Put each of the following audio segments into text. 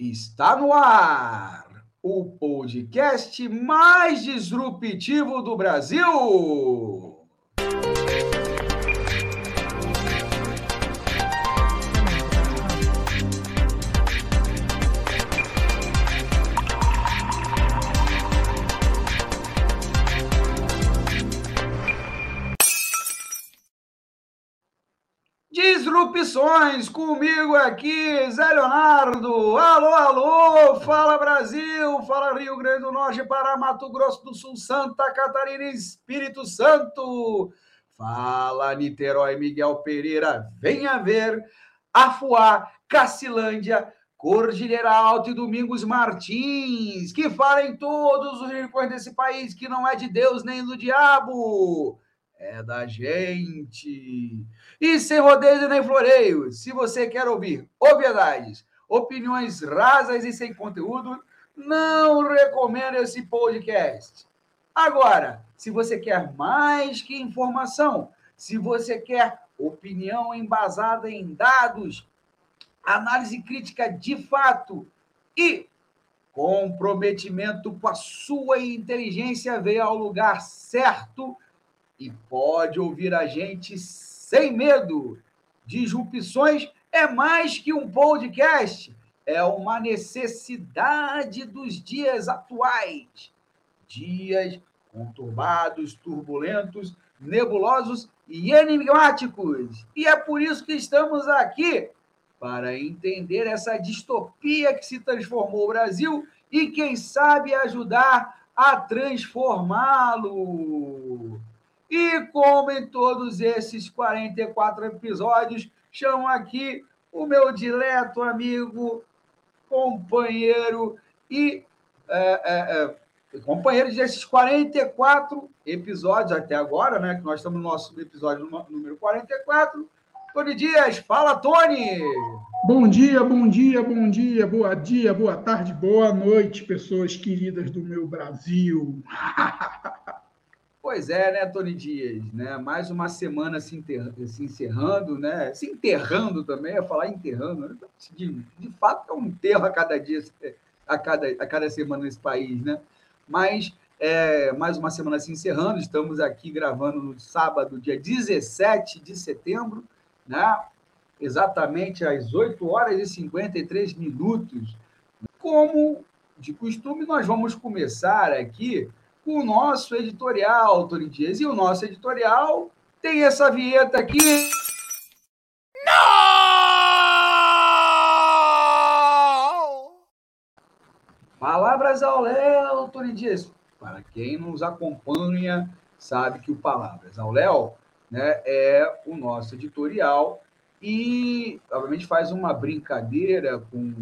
Está no ar o podcast mais disruptivo do Brasil. Comigo aqui, Zé Leonardo. Alô, alô, fala Brasil, fala Rio Grande do Norte, Pará, Mato Grosso do Sul, Santa Catarina Espírito Santo. Fala Niterói, Miguel Pereira, venha ver Afuá, Cacilândia, Cordilheira Alta e Domingos Martins, que fala em todos os rincões desse país que não é de Deus nem do diabo é da gente. E sem rodeio nem floreio, se você quer ouvir obviedades, opiniões rasas e sem conteúdo, não recomendo esse podcast. Agora, se você quer mais que informação, se você quer opinião embasada em dados, análise crítica de fato e comprometimento com a sua inteligência, veio ao lugar certo e pode ouvir a gente sem medo. Disrupções é mais que um podcast, é uma necessidade dos dias atuais. Dias conturbados, turbulentos, nebulosos e enigmáticos. E é por isso que estamos aqui para entender essa distopia que se transformou o Brasil e, quem sabe, ajudar a transformá-lo. E como em todos esses 44 episódios, chamo aqui o meu dileto amigo, companheiro e é, é, é, companheiro desses 44 episódios até agora, né? Que nós estamos no nosso episódio número 44. Tony Dias, fala, Tony! Bom dia, bom dia, bom dia, boa dia, boa tarde, boa noite, pessoas queridas do meu Brasil. Pois é, né, Tony Dias? Né? Mais uma semana se, se encerrando, né? Se enterrando também, ia falar enterrando. Né? De, de fato, é um enterro a cada dia, a cada, a cada semana nesse país, né? Mas é, mais uma semana se encerrando, estamos aqui gravando no sábado, dia 17 de setembro, né? exatamente às 8 horas e 53 minutos. Como de costume, nós vamos começar aqui o nosso editorial, Tony Dias. E o nosso editorial tem essa vinheta aqui. Não! Palavras ao Léo, Tony Dias. Para quem nos acompanha, sabe que o Palavras ao Léo né, é o nosso editorial e, obviamente, faz uma brincadeira com,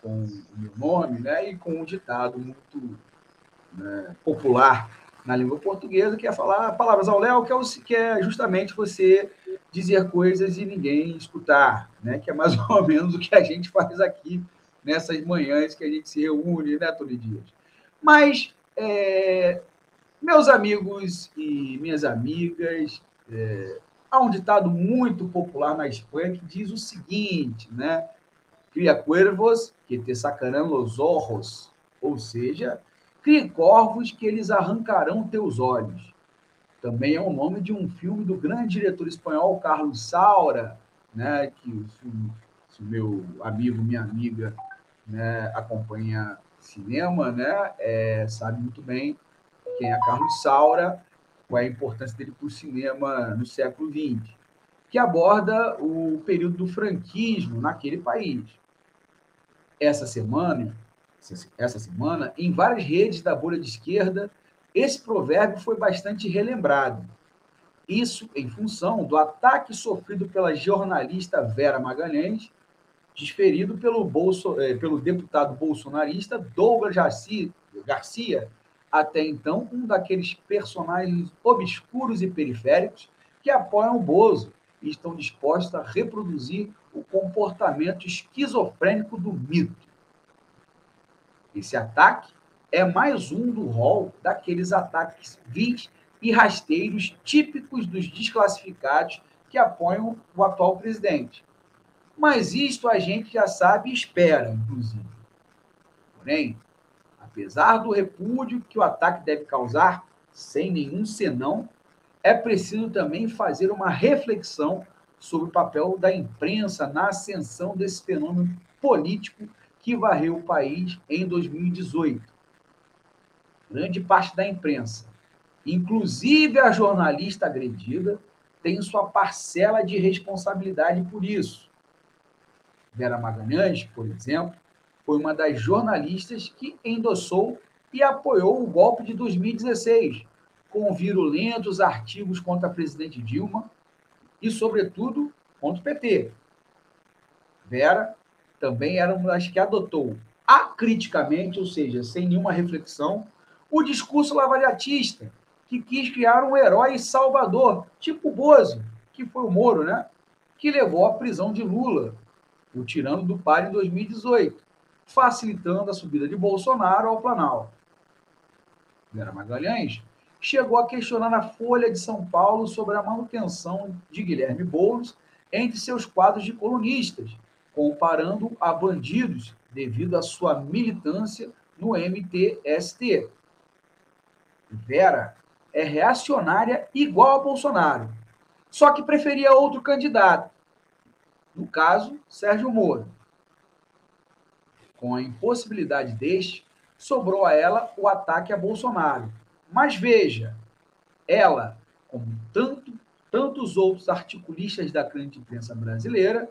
com o meu nome né, e com um ditado muito né, popular na língua portuguesa, que é falar palavras ao léu, que é, que é justamente você dizer coisas e ninguém escutar, né? que é mais ou menos o que a gente faz aqui nessas manhãs que a gente se reúne, né, Tony Dias? Mas, é, meus amigos e minhas amigas, é, há um ditado muito popular na Espanha que diz o seguinte, né? Cria cuervos que te sacarão los ojos, ou seja, Crie corvos que eles arrancarão teus olhos. Também é o nome de um filme do grande diretor espanhol Carlos Saura, né, que se o meu amigo, minha amiga, né, acompanha cinema, né, é, sabe muito bem quem é Carlos Saura, qual é a importância dele para o cinema no século XX, que aborda o período do franquismo naquele país. Essa semana, essa semana, em várias redes da bolha de esquerda, esse provérbio foi bastante relembrado. Isso em função do ataque sofrido pela jornalista Vera Magalhães, desferido pelo, Bolso, eh, pelo deputado bolsonarista Douglas Garcia, até então um daqueles personagens obscuros e periféricos que apoiam o Bozo e estão dispostos a reproduzir o comportamento esquizofrênico do mito. Esse ataque é mais um do rol daqueles ataques vis e rasteiros típicos dos desclassificados que apoiam o atual presidente. Mas isto a gente já sabe e espera, inclusive. Porém, apesar do repúdio que o ataque deve causar, sem nenhum senão, é preciso também fazer uma reflexão sobre o papel da imprensa na ascensão desse fenômeno político que varreu o país em 2018. Grande parte da imprensa, inclusive a jornalista agredida, tem sua parcela de responsabilidade por isso. Vera Magalhães, por exemplo, foi uma das jornalistas que endossou e apoiou o golpe de 2016, com virulentos artigos contra a presidente Dilma e, sobretudo, contra o PT. Vera também era uma das que adotou acriticamente, ou seja, sem nenhuma reflexão, o discurso lavaliatista, que quis criar um herói salvador, tipo Bozo, que foi o Moro, né? Que levou à prisão de Lula, o tirano do par em 2018, facilitando a subida de Bolsonaro ao Planalto. Vera Magalhães chegou a questionar a Folha de São Paulo sobre a manutenção de Guilherme Boulos entre seus quadros de colunistas, comparando a bandidos devido à sua militância no MTST. Vera é reacionária igual a Bolsonaro, só que preferia outro candidato, no caso, Sérgio Moro. Com a impossibilidade deste, sobrou a ela o ataque a Bolsonaro. Mas veja, ela, como tanto, tantos outros articulistas da grande imprensa brasileira,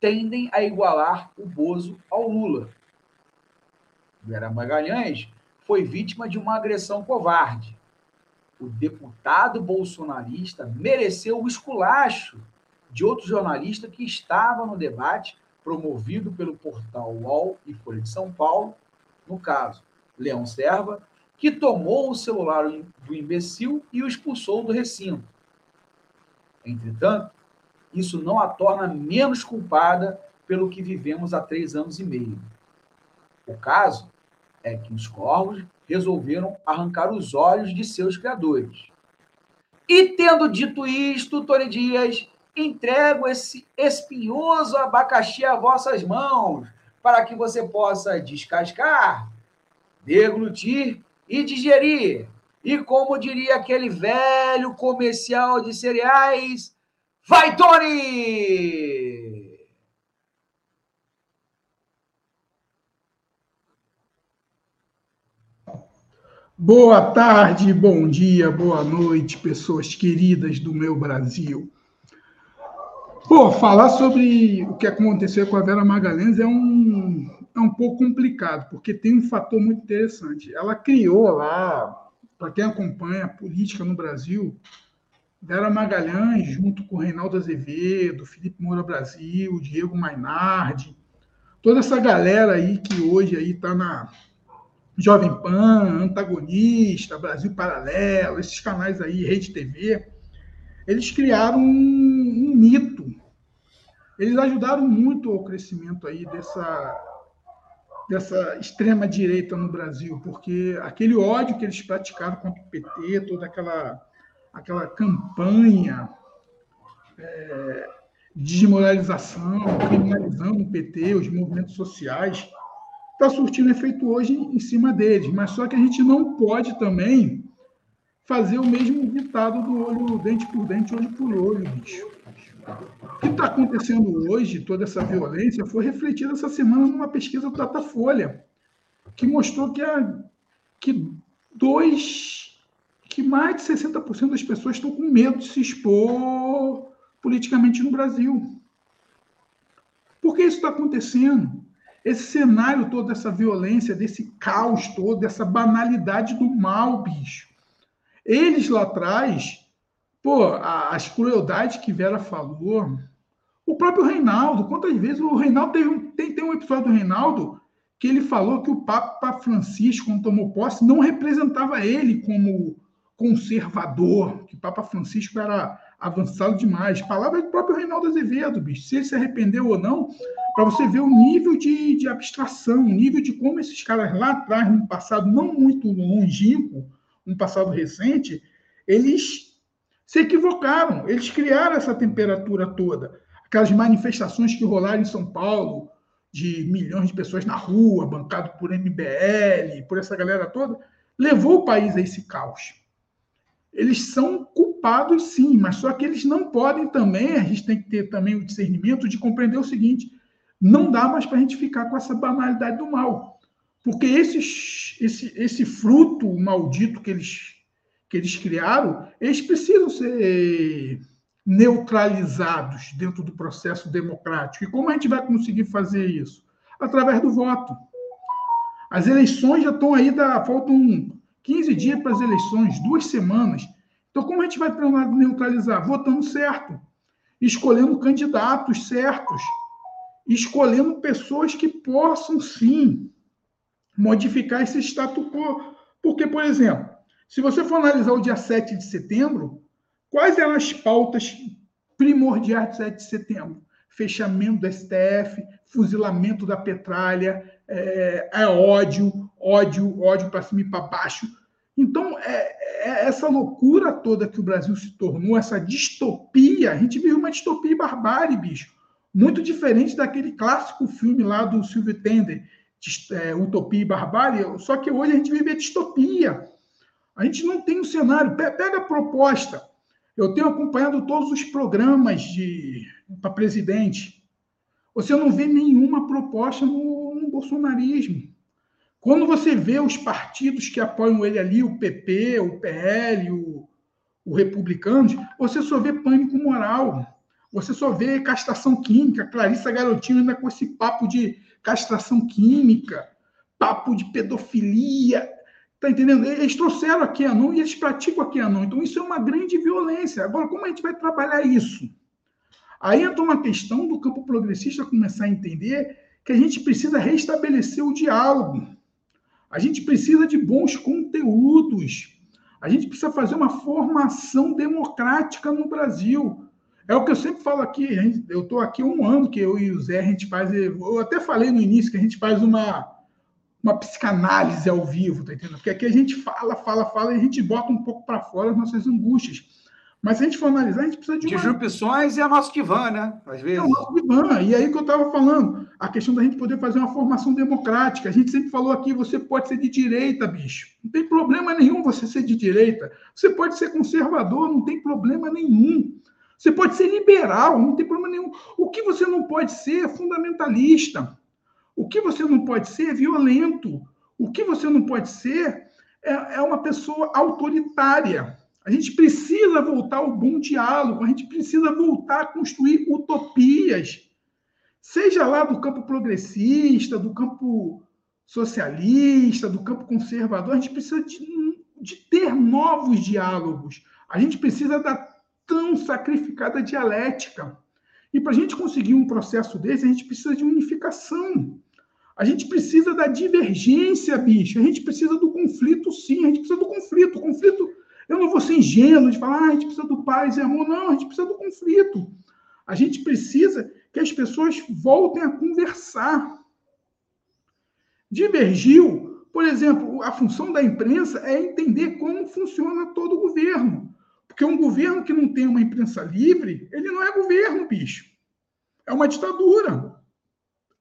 tendem a igualar o Bozo ao Lula. Vera Magalhães foi vítima de uma agressão covarde. O deputado bolsonarista mereceu o esculacho de outro jornalista que estava no debate promovido pelo portal UOL e Folha de São Paulo, no caso, Leão Serva, que tomou o celular do imbecil e o expulsou do recinto. Entretanto, isso não a torna menos culpada pelo que vivemos há três anos e meio. O caso é que os corvos resolveram arrancar os olhos de seus criadores. E tendo dito isto, Tony Dias, entrego esse espinhoso abacaxi a vossas mãos, para que você possa descascar, deglutir e digerir. E como diria aquele velho comercial de cereais, Vai, Tony! Boa tarde, bom dia, boa noite, pessoas queridas do meu Brasil. Pô, falar sobre o que aconteceu com a Vera Magalhães é um, é um pouco complicado, porque tem um fator muito interessante. Ela criou lá, para quem acompanha a política no Brasil, Vera Magalhães, junto com Reinaldo Azevedo, Felipe Moura Brasil, Diego Mainardi, toda essa galera aí que hoje aí está na Jovem Pan, Antagonista, Brasil Paralelo, esses canais aí, Rede TV, eles criaram um, um mito. Eles ajudaram muito ao crescimento aí dessa dessa extrema direita no Brasil, porque aquele ódio que eles praticaram contra o PT, toda aquela aquela campanha é, de desmoralização, criminalizando o PT, os movimentos sociais, está surtindo efeito hoje em cima deles. Mas só que a gente não pode também fazer o mesmo ditado do olho dente por dente, olho por olho, bicho. O que está acontecendo hoje, toda essa violência, foi refletida essa semana numa pesquisa do Datafolha, que mostrou que, a, que dois que mais de 60% das pessoas estão com medo de se expor politicamente no Brasil. Por que isso está acontecendo? Esse cenário todo dessa violência, desse caos todo, dessa banalidade do mal, bicho. Eles lá atrás, pô, as crueldades que Vera falou, o próprio Reinaldo, quantas vezes o Reinaldo teve um, tem, tem um episódio do Reinaldo que ele falou que o Papa Francisco, quando tomou posse, não representava ele como conservador, que Papa Francisco era avançado demais. Palavra do próprio Reinaldo Azevedo, bicho. Se ele se arrependeu ou não, para você ver o nível de, de abstração, o nível de como esses caras lá atrás, num passado não muito longínquo, um passado recente, eles se equivocaram. Eles criaram essa temperatura toda. Aquelas manifestações que rolaram em São Paulo, de milhões de pessoas na rua, bancado por MBL, por essa galera toda, levou o país a esse caos. Eles são culpados, sim, mas só que eles não podem também, a gente tem que ter também o discernimento de compreender o seguinte: não dá mais para a gente ficar com essa banalidade do mal. Porque esses, esse, esse fruto maldito que eles, que eles criaram, eles precisam ser neutralizados dentro do processo democrático. E como a gente vai conseguir fazer isso? Através do voto. As eleições já estão aí, da, faltam 15 dias para as eleições, duas semanas. Então, como a gente vai neutralizar? Votando certo, escolhendo candidatos certos, escolhendo pessoas que possam, sim, modificar esse status quo. Porque, por exemplo, se você for analisar o dia 7 de setembro, quais eram as pautas primordiais do 7 de setembro? Fechamento do STF, fuzilamento da petralha, é, é ódio, ódio, ódio para cima e para baixo. Então, é, é, essa loucura toda que o Brasil se tornou, essa distopia, a gente vive uma distopia e barbárie, bicho. Muito diferente daquele clássico filme lá do Silvio Tender, é, Utopia e Barbárie, só que hoje a gente vive a distopia. A gente não tem um cenário. Pega a proposta. Eu tenho acompanhado todos os programas de para presidente. Você não vê nenhuma proposta no, no bolsonarismo. Quando você vê os partidos que apoiam ele ali, o PP, o PL, o, o Republicanos, você só vê pânico moral. Você só vê castração química. Clarissa Garotinho ainda com esse papo de castração química, papo de pedofilia. Tá entendendo? Eles trouxeram a QAnon e eles praticam a QAnon. Então, isso é uma grande violência. Agora, como a gente vai trabalhar isso? Aí entra uma questão do campo progressista começar a entender que a gente precisa restabelecer o diálogo. A gente precisa de bons conteúdos. A gente precisa fazer uma formação democrática no Brasil. É o que eu sempre falo aqui. Eu estou aqui um ano que eu e o Zé, a gente faz. Eu até falei no início que a gente faz uma, uma psicanálise ao vivo, tá entendendo? Porque aqui a gente fala, fala, fala e a gente bota um pouco para fora as nossas angústias. Mas se a gente for analisar, a gente precisa de. Uma... Disrupções é a nosso divã, né? Às vezes. É o nosso divã. E aí que eu estava falando, a questão da gente poder fazer uma formação democrática. A gente sempre falou aqui, você pode ser de direita, bicho. Não tem problema nenhum você ser de direita. Você pode ser conservador, não tem problema nenhum. Você pode ser liberal, não tem problema nenhum. O que você não pode ser é fundamentalista. O que você não pode ser é violento. O que você não pode ser é, é uma pessoa autoritária. A gente precisa voltar ao bom diálogo, a gente precisa voltar a construir utopias, seja lá do campo progressista, do campo socialista, do campo conservador, a gente precisa de, de ter novos diálogos. A gente precisa da tão sacrificada dialética. E para a gente conseguir um processo desse, a gente precisa de unificação. A gente precisa da divergência, bicho. A gente precisa do conflito, sim. A gente precisa do conflito. O conflito, eu não vou ser ingênuo de falar, ah, a gente precisa do paz e amor. Não, a gente precisa do conflito. A gente precisa que as pessoas voltem a conversar. Divergiu, por exemplo, a função da imprensa é entender como funciona todo o governo. Porque um governo que não tem uma imprensa livre, ele não é governo, bicho. É uma ditadura.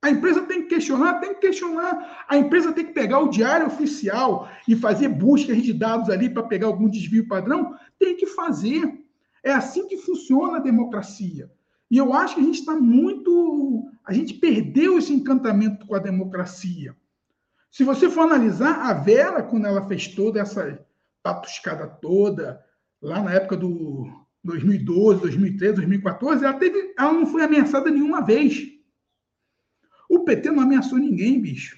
A empresa tem que questionar, tem que questionar. A empresa tem que pegar o diário oficial e fazer buscas de dados ali para pegar algum desvio padrão. Tem que fazer. É assim que funciona a democracia. E eu acho que a gente está muito. A gente perdeu esse encantamento com a democracia. Se você for analisar, a Vera, quando ela fez toda essa patuscada toda, lá na época do 2012, 2013, 2014, ela, teve, ela não foi ameaçada nenhuma vez. O PT não ameaçou ninguém, bicho.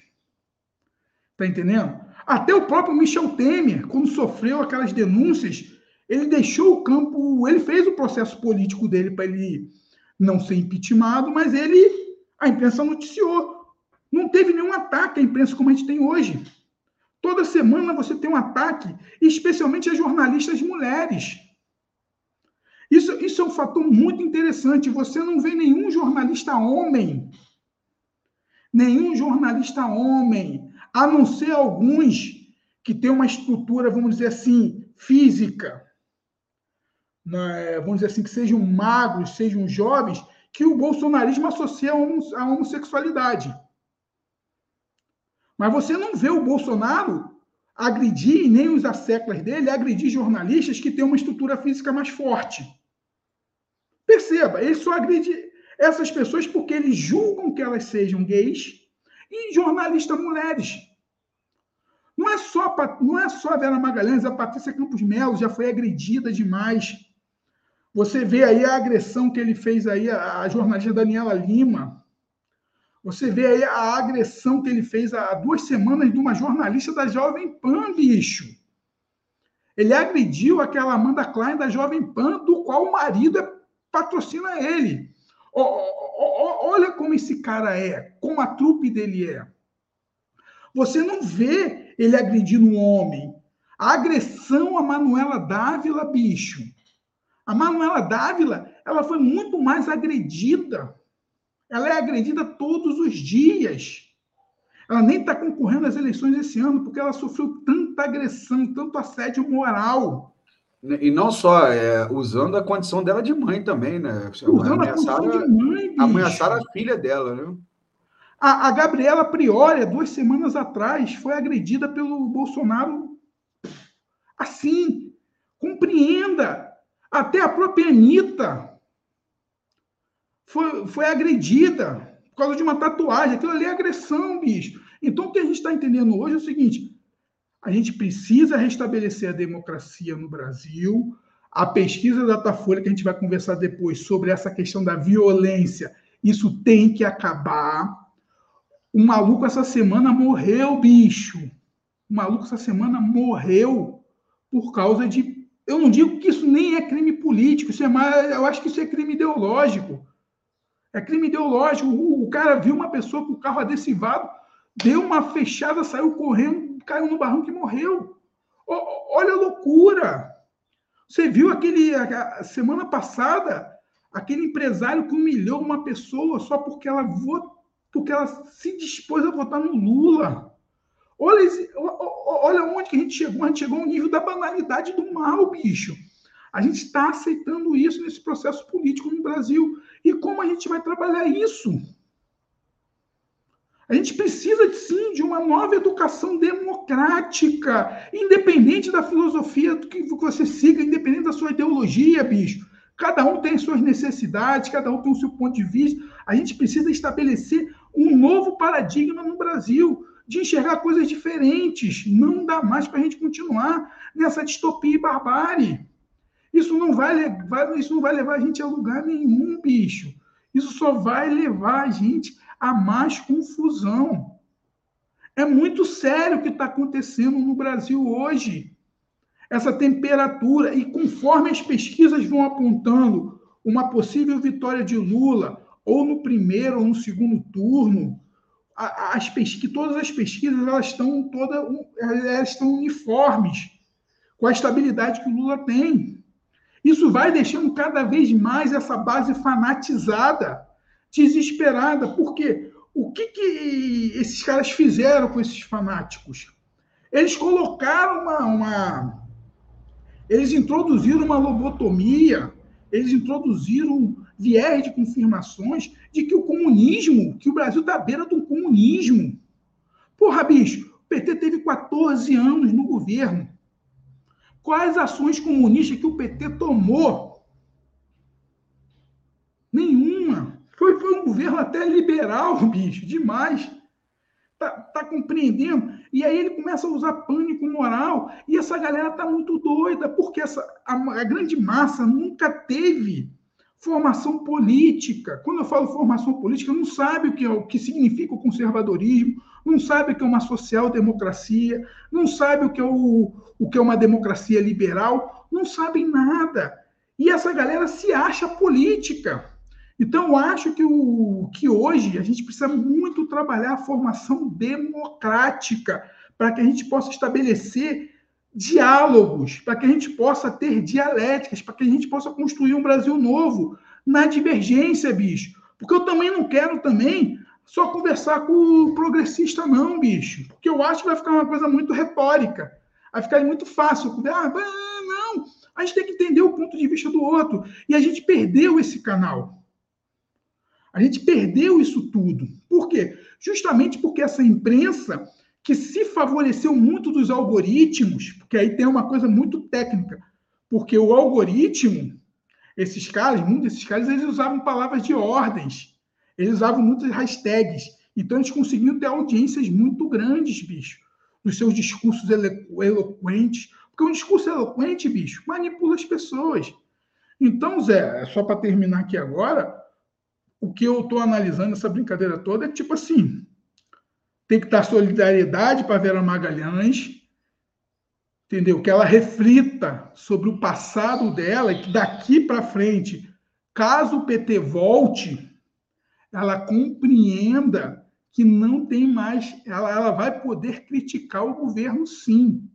Tá entendendo? Até o próprio Michel Temer, quando sofreu aquelas denúncias, ele deixou o campo, ele fez o processo político dele para ele não ser impeachmentado, mas ele, a imprensa noticiou. Não teve nenhum ataque à imprensa como a gente tem hoje. Toda semana você tem um ataque, especialmente a jornalistas mulheres. Isso, isso é um fator muito interessante. Você não vê nenhum jornalista homem, nenhum jornalista homem, a não ser alguns que têm uma estrutura, vamos dizer assim, física? Vamos dizer assim, que sejam magros, sejam jovens, que o bolsonarismo associa a homossexualidade. Mas você não vê o Bolsonaro agredir, nem os asseclas dele, agredir jornalistas que têm uma estrutura física mais forte. Perceba, ele só agride essas pessoas porque eles julgam que elas sejam gays e jornalistas mulheres. Não é só, não é só a Vera Magalhães, a Patrícia Campos Melo já foi agredida demais. Você vê aí a agressão que ele fez aí a, jornalista Daniela Lima. Você vê aí a agressão que ele fez há duas semanas de uma jornalista da Jovem Pan, bicho. Ele agrediu aquela Amanda Klein da Jovem Pan, do qual o marido é, patrocina ele. olha como esse cara é, como a trupe dele é. Você não vê ele agredindo um homem. A agressão a Manuela Dávila, bicho. A Manuela Dávila, ela foi muito mais agredida. Ela é agredida todos os dias. Ela nem está concorrendo às eleições esse ano porque ela sofreu tanta agressão, tanto assédio moral. E não só, é, usando a condição dela de mãe também, né? Usando a condição de mãe, bicho. Ameaçaram a filha dela, né? A, a Gabriela Priori, duas semanas atrás, foi agredida pelo Bolsonaro assim. Compreenda. Até a própria Anitta foi, foi agredida por causa de uma tatuagem. Aquilo ali é agressão, bicho. Então, o que a gente está entendendo hoje é o seguinte: a gente precisa restabelecer a democracia no Brasil. A pesquisa da Datafolha, que a gente vai conversar depois sobre essa questão da violência, isso tem que acabar. O maluco essa semana morreu, bicho. O maluco essa semana morreu por causa de. Eu não digo que isso nem é crime político, isso é mais, eu acho que isso é crime ideológico. É crime ideológico. O, o cara viu uma pessoa com o carro adesivado, deu uma fechada, saiu correndo, caiu no barranco e morreu. O, olha a loucura! Você viu aquele a, semana passada aquele empresário que humilhou uma pessoa só porque ela votou porque ela se dispôs a votar no Lula. Olha, olha onde que a gente chegou. A gente chegou ao nível da banalidade do mal, bicho. A gente está aceitando isso nesse processo político no Brasil. E como a gente vai trabalhar isso? A gente precisa, sim, de uma nova educação democrática, independente da filosofia que você siga, independente da sua ideologia, bicho. Cada um tem suas necessidades, cada um tem o seu ponto de vista. A gente precisa estabelecer um novo paradigma no Brasil de enxergar coisas diferentes. Não dá mais para a gente continuar nessa distopia e barbárie. Isso não vai levar, isso não vai levar a gente a lugar nenhum, bicho. Isso só vai levar a gente a mais confusão. É muito sério o que está acontecendo no Brasil hoje. Essa temperatura, e conforme as pesquisas vão apontando uma possível vitória de Lula, ou no primeiro ou no segundo turno, as pesquisas, todas as pesquisas elas estão toda, elas estão uniformes com a estabilidade que o Lula tem. Isso vai deixando cada vez mais essa base fanatizada, desesperada. Porque o que, que esses caras fizeram com esses fanáticos? Eles colocaram uma, uma eles introduziram uma lobotomia, eles introduziram viés de confirmações de que o comunismo, que o Brasil está à beira um comunismo. Porra, bicho, o PT teve 14 anos no governo. Quais ações comunistas que o PT tomou? Nenhuma. Foi, foi um governo até liberal, bicho, demais. Tá, tá compreendendo? E aí ele começa a usar pânico moral. E essa galera tá muito doida, porque essa, a, a grande massa nunca teve formação política. Quando eu falo formação política, não sabe o que, é, o que significa o conservadorismo, não sabe o que é uma social-democracia, não sabe o que, é o, o que é uma democracia liberal, não sabem nada. E essa galera se acha política. Então, eu acho que, o, que hoje a gente precisa muito trabalhar a formação democrática para que a gente possa estabelecer diálogos, para que a gente possa ter dialéticas, para que a gente possa construir um Brasil novo na divergência, bicho. Porque eu também não quero também só conversar com o progressista, não, bicho. Porque eu acho que vai ficar uma coisa muito retórica. Vai ficar muito fácil. Ah, não, a gente tem que entender o ponto de vista do outro. E a gente perdeu esse canal. A gente perdeu isso tudo. Por quê? Justamente porque essa imprensa que se favoreceu muito dos algoritmos, porque aí tem uma coisa muito técnica, porque o algoritmo, esses caras, muitos desses caras, eles usavam palavras de ordens, eles usavam muitas hashtags, então eles conseguiam ter audiências muito grandes, bicho, nos seus discursos elo eloquentes, porque um discurso eloquente, bicho, manipula as pessoas. Então, Zé, só para terminar aqui agora, o que eu estou analisando essa brincadeira toda é tipo assim, tem que dar solidariedade para Vera Magalhães, entendeu? Que ela reflita sobre o passado dela e que daqui para frente, caso o PT volte, ela compreenda que não tem mais, ela, ela vai poder criticar o governo sim.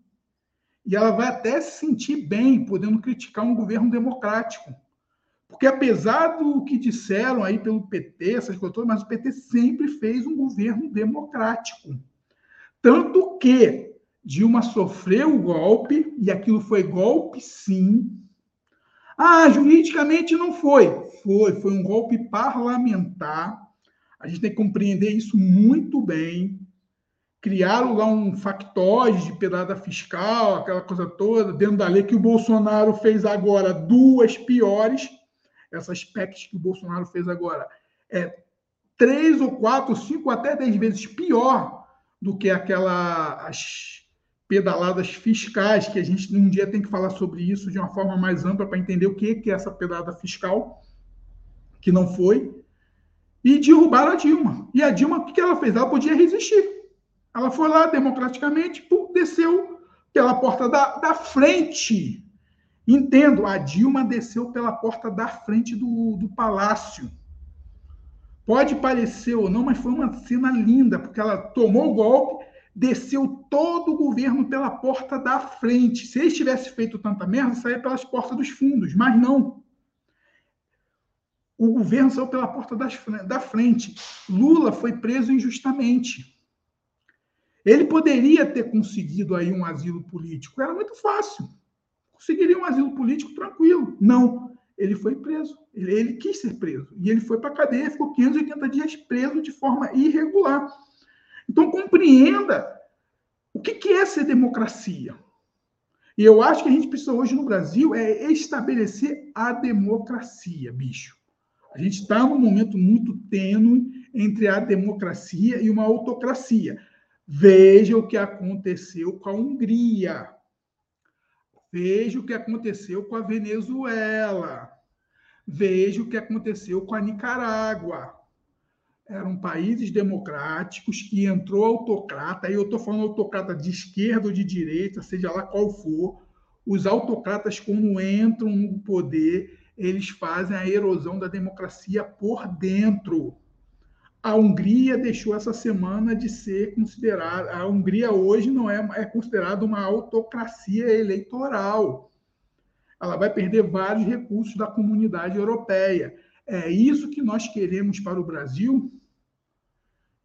E ela vai até se sentir bem podendo criticar um governo democrático. Porque apesar do que disseram aí pelo PT, essas coisas todas, mas o PT sempre fez um governo democrático. Tanto que Dilma sofreu o golpe, e aquilo foi golpe sim. Ah, juridicamente não foi. Foi, foi um golpe parlamentar. A gente tem que compreender isso muito bem. Criaram lá um factóide de pedada fiscal, aquela coisa toda, dentro da lei que o Bolsonaro fez agora, duas piores essas PECs que o Bolsonaro fez agora, é três ou quatro, cinco, até dez vezes pior do que aquelas pedaladas fiscais, que a gente um dia tem que falar sobre isso de uma forma mais ampla para entender o que é essa pedalada fiscal, que não foi, e derrubaram a Dilma. E a Dilma, o que ela fez? Ela podia resistir. Ela foi lá democraticamente, desceu pela porta da, da frente Entendo, a Dilma desceu pela porta da frente do, do palácio. Pode parecer ou não, mas foi uma cena linda, porque ela tomou o golpe, desceu todo o governo pela porta da frente. Se eles tivessem feito tanta merda, saía pelas portas dos fundos, mas não. O governo saiu pela porta das, da frente. Lula foi preso injustamente. Ele poderia ter conseguido aí um asilo político, era muito fácil conseguiria um asilo político tranquilo. Não, ele foi preso. Ele, ele quis ser preso. E ele foi para a cadeia, ficou 580 dias preso de forma irregular. Então, compreenda o que, que é ser democracia. E eu acho que a gente precisa hoje no Brasil é estabelecer a democracia, bicho. A gente está num momento muito tênue entre a democracia e uma autocracia. Veja o que aconteceu com a Hungria. Veja o que aconteceu com a Venezuela. Veja o que aconteceu com a Nicarágua. Eram países democráticos que entrou autocrata, e eu estou falando autocrata de esquerda ou de direita, seja lá qual for. Os autocratas, quando entram no poder, eles fazem a erosão da democracia por dentro. A Hungria deixou essa semana de ser considerada. A Hungria hoje não é, é considerada uma autocracia eleitoral. Ela vai perder vários recursos da comunidade europeia. É isso que nós queremos para o Brasil?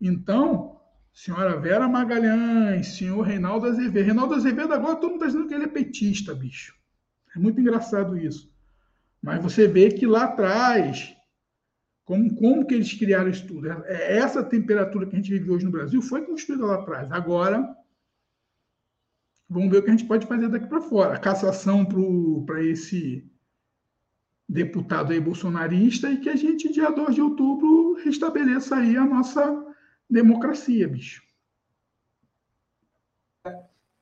Então, senhora Vera Magalhães, senhor Reinaldo Azevedo. Reinaldo Azevedo, agora todo mundo está dizendo que ele é petista, bicho. É muito engraçado isso. Mas você vê que lá atrás como, como que eles criaram isso tudo? É, essa temperatura que a gente vive hoje no Brasil foi construída lá atrás. Agora, vamos ver o que a gente pode fazer daqui para fora. A cassação para esse deputado aí bolsonarista e que a gente, dia 2 de outubro, restabeleça aí a nossa democracia, bicho.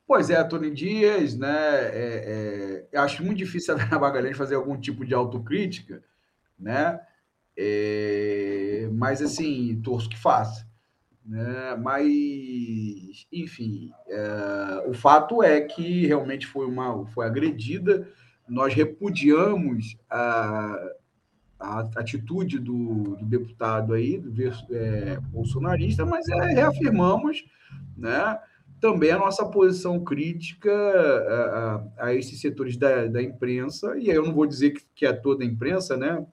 Pois é, Tony Dias, né? É, é, acho muito difícil a Vera Magalhães fazer algum tipo de autocrítica, né? É, mas, assim, torço que faça. Né? Mas, enfim, é, o fato é que realmente foi, uma, foi agredida. Nós repudiamos a, a atitude do, do deputado aí, do é, bolsonarista, mas é, reafirmamos né, também a nossa posição crítica a, a, a esses setores da, da imprensa, e aí eu não vou dizer que, que é toda a imprensa, né?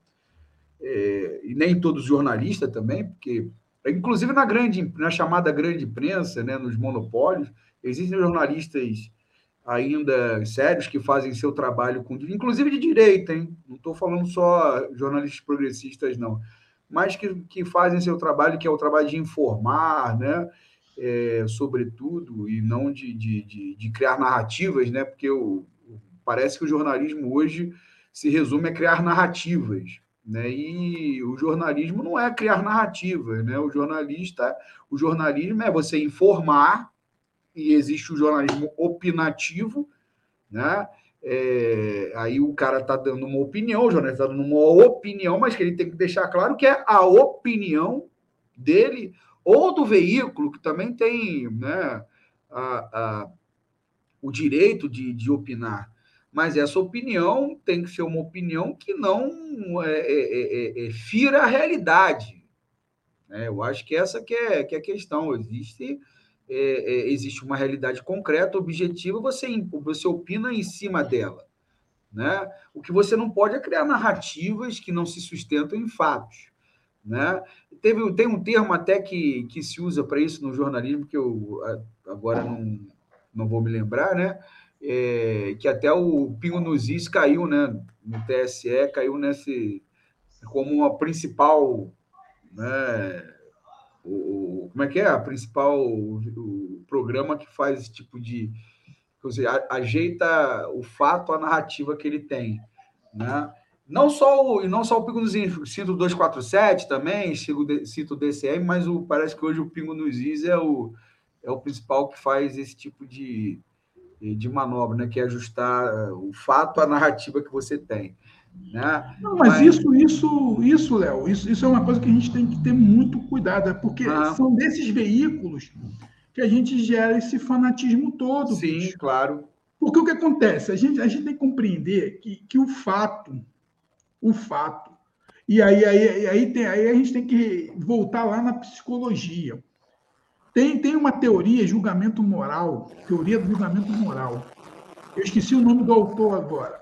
É, e nem todos jornalistas também, porque, inclusive na grande, na chamada grande imprensa, né, nos monopólios, existem jornalistas ainda sérios que fazem seu trabalho com, inclusive de direita, hein? Não estou falando só jornalistas progressistas, não. mas que, que fazem seu trabalho, que é o trabalho de informar, né? É, sobretudo, e não de, de, de, de, criar narrativas, né? Porque o, parece que o jornalismo hoje se resume a criar narrativas. Né? E o jornalismo não é criar narrativas, né? O jornalista, o jornalismo é você informar, e existe o jornalismo opinativo, né? É, aí o cara está dando uma opinião, o jornalista está dando uma opinião, mas que ele tem que deixar claro que é a opinião dele ou do veículo, que também tem né, a, a, o direito de, de opinar. Mas essa opinião tem que ser uma opinião que não é, é, é, é, é fira a realidade. Né? Eu acho que essa que é, que é a questão. Existe é, existe uma realidade concreta, objetiva, você, você opina em cima dela. Né? O que você não pode é criar narrativas que não se sustentam em fatos. Né? Teve, tem um termo até que, que se usa para isso no jornalismo, que eu agora não, não vou me lembrar, né? É, que até o Pingo nos Is caiu né? no TSE, caiu nesse como uma principal né? o, como é que é a principal o, o programa que faz esse tipo de seja, ajeita o fato a narrativa que ele tem, né? Não só o, e não só o Pingo nos Is, cito 247 também, cito o DCM, mas o, parece que hoje o Pingo nos Is é o, é o principal que faz esse tipo de, de manobra, né? que é ajustar o fato à narrativa que você tem. Né? Não, mas, mas, isso, isso, isso, Léo, isso, isso é uma coisa que a gente tem que ter muito cuidado, é porque ah. são desses veículos que a gente gera esse fanatismo todo. Sim, bicho. claro. Porque o que acontece? A gente, a gente tem que compreender que, que o fato, o fato, e aí, aí, aí, tem, aí a gente tem que voltar lá na psicologia. Tem, tem uma teoria, julgamento moral, teoria do julgamento moral. Eu esqueci o nome do autor agora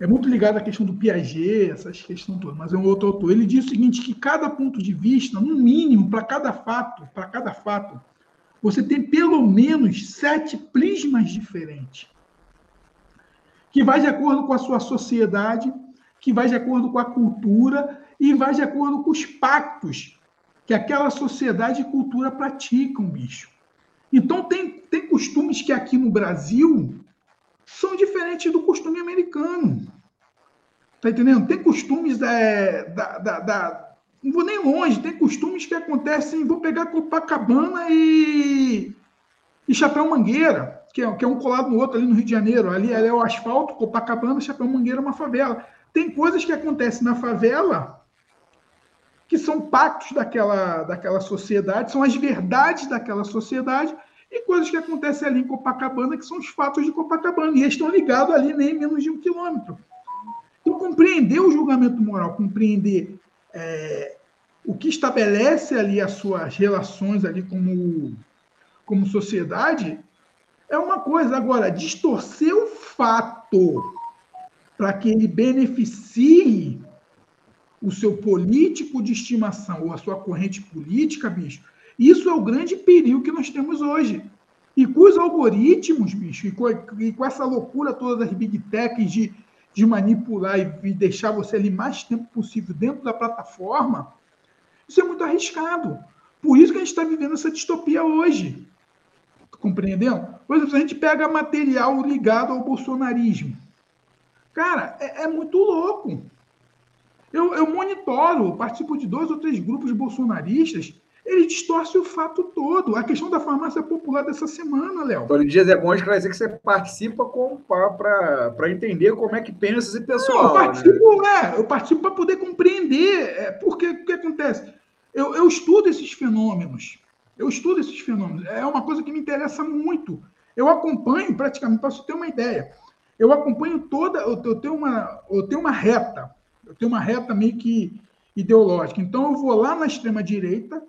é muito ligado à questão do Piaget, essas questões todas, mas é um outro autor. Ele diz o seguinte, que cada ponto de vista, no mínimo, para cada fato, para cada fato, você tem pelo menos sete prismas diferentes, que vai de acordo com a sua sociedade, que vai de acordo com a cultura e vai de acordo com os pactos que aquela sociedade e cultura praticam, bicho. Então, tem, tem costumes que aqui no Brasil são diferentes do costume americano. Tá entendendo? Tem costumes é, da, da, da, Não vou nem longe, tem costumes que acontecem. Vou pegar Copacabana e. e Chapéu Mangueira, que é, que é um colado no outro ali no Rio de Janeiro. Ali, ali é o asfalto, Copacabana, Chapéu Mangueira é uma favela. Tem coisas que acontecem na favela que são pactos daquela, daquela sociedade, são as verdades daquela sociedade, e coisas que acontecem ali em Copacabana, que são os fatos de Copacabana, e eles estão ligados ali nem menos de um quilômetro. Então, compreender o julgamento moral, compreender é, o que estabelece ali as suas relações ali como, como sociedade, é uma coisa. Agora, distorcer o fato para que ele beneficie o seu político de estimação ou a sua corrente política, bicho, isso é o grande perigo que nós temos hoje. E com os algoritmos, bicho, e com, e com essa loucura toda das big techs de, de manipular e, e deixar você ali mais tempo possível dentro da plataforma, isso é muito arriscado. Por isso que a gente está vivendo essa distopia hoje. Compreendendo? Por exemplo, a gente pega material ligado ao bolsonarismo. Cara, é, é muito louco. Eu, eu monitoro, participo de dois ou três grupos bolsonaristas ele distorce o fato todo. A questão da farmácia popular dessa semana, Léo. Tony Dias, é bom esclarecer que você participa para entender como é que pensa esse pessoal. Não, eu participo, né? eu participo para poder compreender. É, porque o que acontece? Eu, eu estudo esses fenômenos. Eu estudo esses fenômenos. É uma coisa que me interessa muito. Eu acompanho praticamente, para você ter uma ideia. Eu acompanho toda. Eu tenho uma, eu tenho uma reta. Eu tenho uma reta meio que ideológica. Então, eu vou lá na extrema-direita,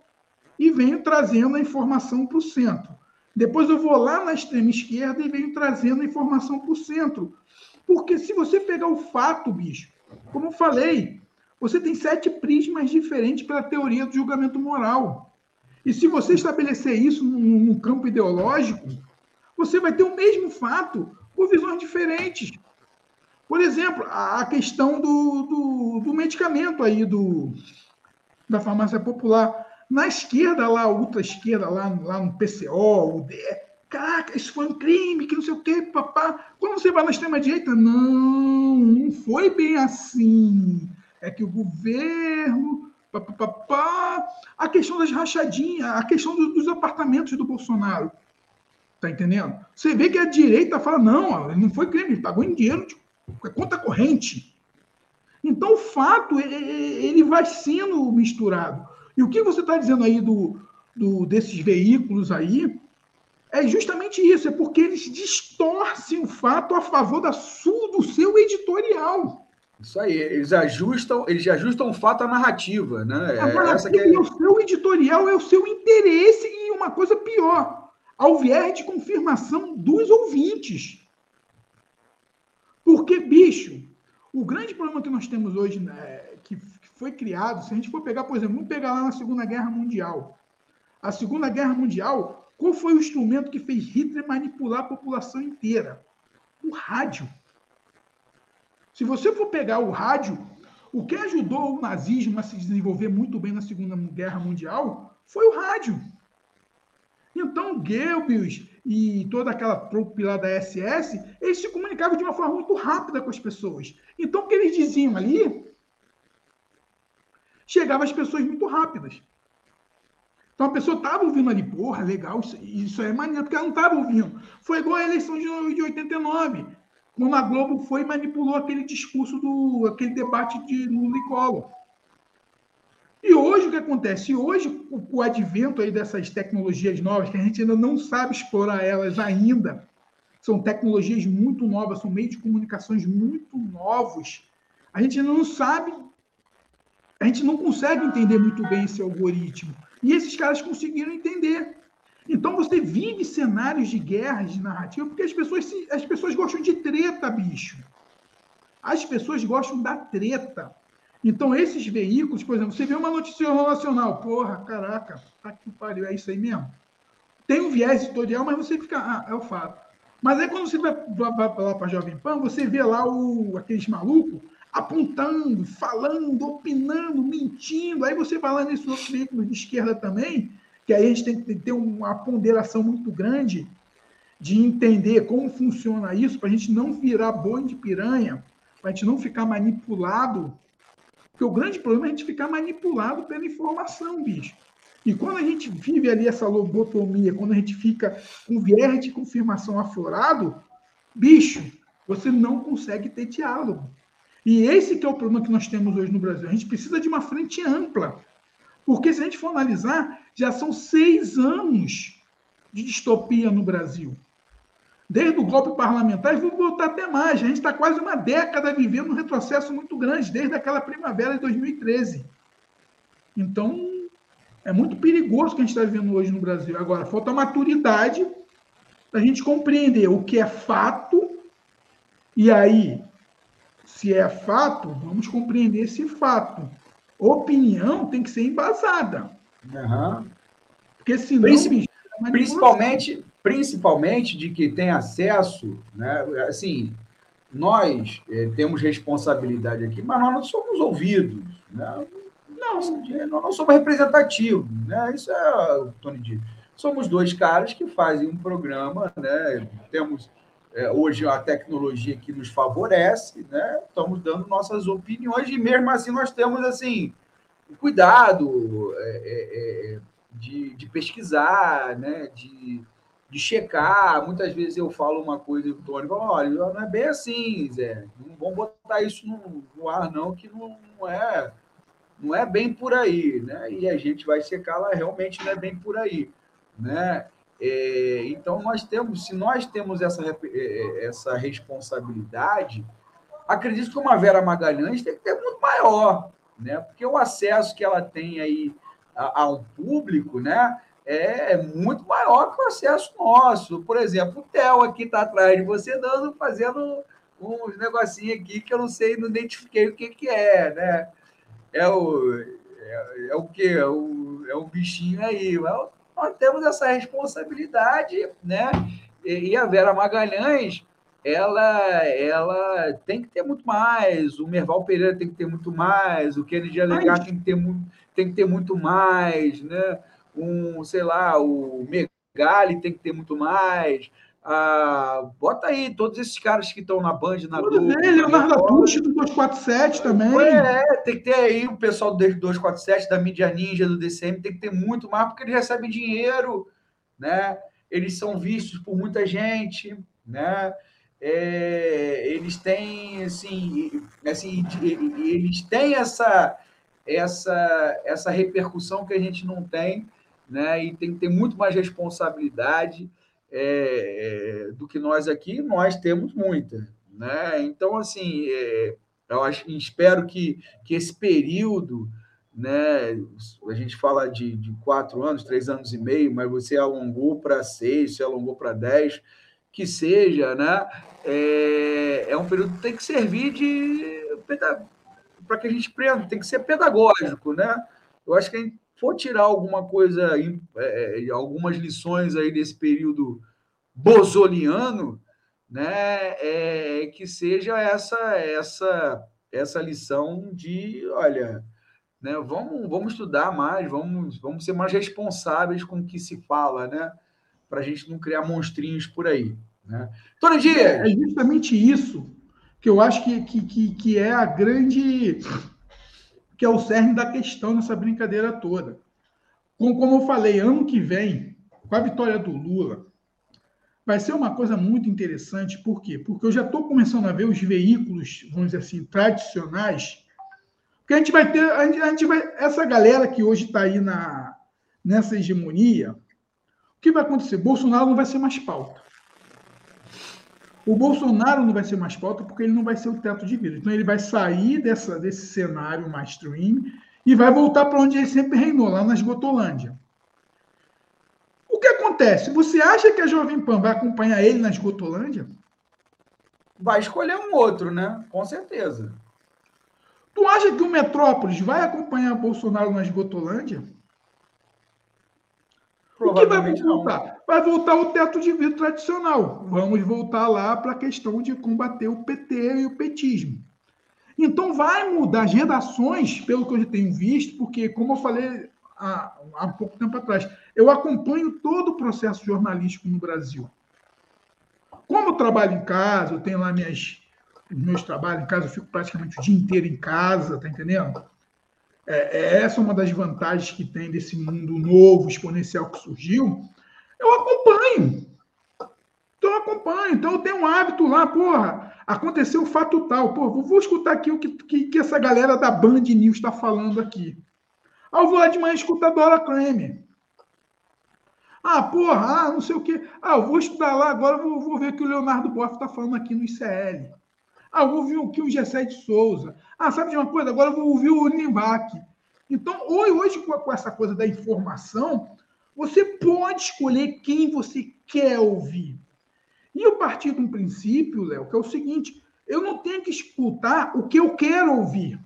e venho trazendo a informação para o centro. Depois eu vou lá na extrema esquerda e venho trazendo a informação para o centro. Porque se você pegar o fato, bicho, como eu falei, você tem sete prismas diferentes pela teoria do julgamento moral. E se você estabelecer isso num, campo ideológico, você vai ter o mesmo fato com visões diferentes. Por exemplo, a questão do, do, do medicamento aí, do, da farmácia popular. Na esquerda, lá, ultra esquerda, lá, lá no PCO, o D, caraca, isso foi um crime, que não sei o quê, papá. Quando você vai na extrema-direita, não, não foi bem assim. É que o governo, papapá, a questão das rachadinhas, a questão dos apartamentos do Bolsonaro. Tá entendendo? Você vê que a direita fala, não, não foi crime, ele pagou em dinheiro de conta corrente. Então, o fato, ele vai sendo misturado. E o que você está dizendo aí do, do, desses veículos aí, é justamente isso, é porque eles distorcem o fato a favor da sua, do seu editorial. Isso aí, eles ajustam, eles ajustam o fato à narrativa, né? A é, é... O seu editorial é o seu interesse e uma coisa pior, ao viés de confirmação dos ouvintes. Porque, bicho, o grande problema que nós temos hoje, né, que foi criado, se a gente for pegar, por exemplo, vamos pegar lá na Segunda Guerra Mundial. A Segunda Guerra Mundial, qual foi o instrumento que fez Hitler manipular a população inteira? O rádio. Se você for pegar o rádio, o que ajudou o nazismo a se desenvolver muito bem na Segunda Guerra Mundial foi o rádio. Então, Goebbels e toda aquela trupe lá da SS, eles se comunicavam de uma forma muito rápida com as pessoas. Então, o que eles diziam ali, chegava às pessoas muito rápidas. Então, a pessoa estava ouvindo ali, porra, legal, isso, isso é maneiro, porque ela não estava ouvindo. Foi igual a eleição de, de 89, quando a Globo foi e manipulou aquele discurso, do, aquele debate de Lula e Collor. E hoje o que acontece? Hoje, com o advento aí dessas tecnologias novas, que a gente ainda não sabe explorar elas ainda, são tecnologias muito novas, são meios de comunicações muito novos, a gente ainda não sabe, a gente não consegue entender muito bem esse algoritmo. E esses caras conseguiram entender. Então você vive cenários de guerras, de narrativa, porque as pessoas, as pessoas gostam de treta, bicho. As pessoas gostam da treta. Então, esses veículos, por exemplo, você vê uma notícia nacional, porra, caraca, tá que pariu, é isso aí mesmo. Tem um viés editorial, mas você fica, ah, é o fato. Mas aí quando você vai, vai, vai lá para Jovem Pan, você vê lá o, aqueles malucos apontando, falando, opinando, mentindo. Aí você vai lá nesses outros veículos de esquerda também, que aí a gente tem que ter uma ponderação muito grande de entender como funciona isso, para a gente não virar boi de piranha, para a gente não ficar manipulado porque o grande problema é a gente ficar manipulado pela informação, bicho. E quando a gente vive ali essa lobotomia, quando a gente fica com viés de confirmação aflorado, bicho, você não consegue ter diálogo. E esse que é o problema que nós temos hoje no Brasil. A gente precisa de uma frente ampla. Porque se a gente for analisar, já são seis anos de distopia no Brasil desde o golpe parlamentar, e vou voltar até mais. A gente está quase uma década vivendo um retrocesso muito grande, desde aquela primavera de 2013. Então, é muito perigoso o que a gente está vivendo hoje no Brasil. Agora, falta maturidade para a gente compreender o que é fato, e aí, se é fato, vamos compreender esse fato. Opinião tem que ser embasada. Uhum. Porque senão. Princip é principalmente, principalmente de que tem acesso, né? Assim, nós é, temos responsabilidade aqui, mas nós não somos ouvidos, né? Não, nós não somos representativos, né? Isso é o Tony diz. Somos dois caras que fazem um programa, né? Temos é, hoje a tecnologia que nos favorece, né? Estamos dando nossas opiniões e mesmo assim nós temos assim cuidado é, é, de, de pesquisar, né? De de checar. Muitas vezes eu falo uma coisa e o Tony fala: olha, não é bem assim, Zé. Não vamos botar isso no, no ar, não, que não, não, é não é bem por aí, né? E a gente vai checar lá, realmente não é bem por aí, né? É, então nós temos, se nós temos essa, é, é, essa responsabilidade, acredito que uma Vera Magalhães tem que ter muito maior, né? Porque o acesso que ela tem aí ao público, né? É muito maior que o acesso nosso. Por exemplo, o Theo aqui está atrás de você, dando, fazendo uns negocinhos aqui que eu não sei, não identifiquei o que, que é, né? É o, é, é o quê? É o, é um bichinho aí. Mas nós temos essa responsabilidade, né? E, e a Vera Magalhães, ela, ela tem que ter muito mais, o Merval Pereira tem que ter muito mais, o Kennedy Alencar tem que ter muito tem que ter muito mais, né? Um, sei lá, o Megali tem que ter muito mais. Ah, bota aí todos esses caras que estão na Band, na Tudo Globo. Leonardo do 247 também. É, tem que ter aí o pessoal do 247, da Mídia Ninja, do DCM, tem que ter muito mais, porque eles recebem dinheiro, né? Eles são vistos por muita gente, né? É, eles têm assim, assim, eles têm essa essa, essa repercussão que a gente não tem, né? E tem que ter muito mais responsabilidade é, é, do que nós aqui. Nós temos muita, né? Então, assim, é, eu acho, espero que, que esse período, né? A gente fala de, de quatro anos, três anos e meio, mas você alongou para seis, você alongou para dez, que seja, né? É, é um período que tem que servir de para que a gente aprenda, tem que ser pedagógico, né? Eu acho que a gente for tirar alguma coisa, é, é, algumas lições aí desse período bozoliano, né, é, que seja essa essa essa lição de, olha, né, vamos, vamos estudar mais, vamos, vamos ser mais responsáveis com o que se fala, né, para a gente não criar monstrinhos por aí. Né? Tony Dias! É justamente isso que eu acho que, que, que é a grande. Que é o cerne da questão nessa brincadeira toda. Como, eu falei, ano que vem, com a vitória do Lula, vai ser uma coisa muito interessante. Por quê? Porque eu já estou começando a ver os veículos, vamos dizer assim, tradicionais. Porque a gente vai ter. A gente, a gente vai, essa galera que hoje está aí na, nessa hegemonia, o que vai acontecer? Bolsonaro não vai ser mais pauta. O Bolsonaro não vai ser mais pauta porque ele não vai ser o teto de vidro. Então ele vai sair dessa, desse cenário mainstream e vai voltar para onde ele sempre reinou, lá na esgotolândia. O que acontece? Você acha que a Jovem Pan vai acompanhar ele na esgotolândia? Vai escolher um outro, né? Com certeza. Tu acha que o Metrópolis vai acompanhar Bolsonaro na esgotolândia? O que vai voltar? Não. Vai voltar o teto de vidro tradicional. Vamos voltar lá para a questão de combater o PT e o petismo. Então vai mudar as redações, pelo que eu tenho visto, porque, como eu falei há, há pouco tempo atrás, eu acompanho todo o processo jornalístico no Brasil. Como eu trabalho em casa, eu tenho lá minhas, meus trabalhos em casa, eu fico praticamente o dia inteiro em casa, tá entendendo? É, é, essa é uma das vantagens que tem desse mundo novo, exponencial que surgiu. Eu acompanho. Então, eu acompanho. Então, eu tenho um hábito lá, porra, aconteceu um fato tal. Pô, vou escutar aqui o que, que, que essa galera da Band News está falando aqui. Aí eu vou lá de manhã escutar a Dora Kramer. Ah, porra, ah, não sei o quê. Ah, eu vou estudar lá, agora vou, vou ver o que o Leonardo Boff está falando aqui no ICL. Ah, vou ouvir o que o Gessé de Souza. Ah, sabe de uma coisa? Agora eu vou ouvir o Limbac. Então, hoje, com essa coisa da informação, você pode escolher quem você quer ouvir. E eu parti de um princípio, Léo, que é o seguinte: eu não tenho que escutar o que eu quero ouvir.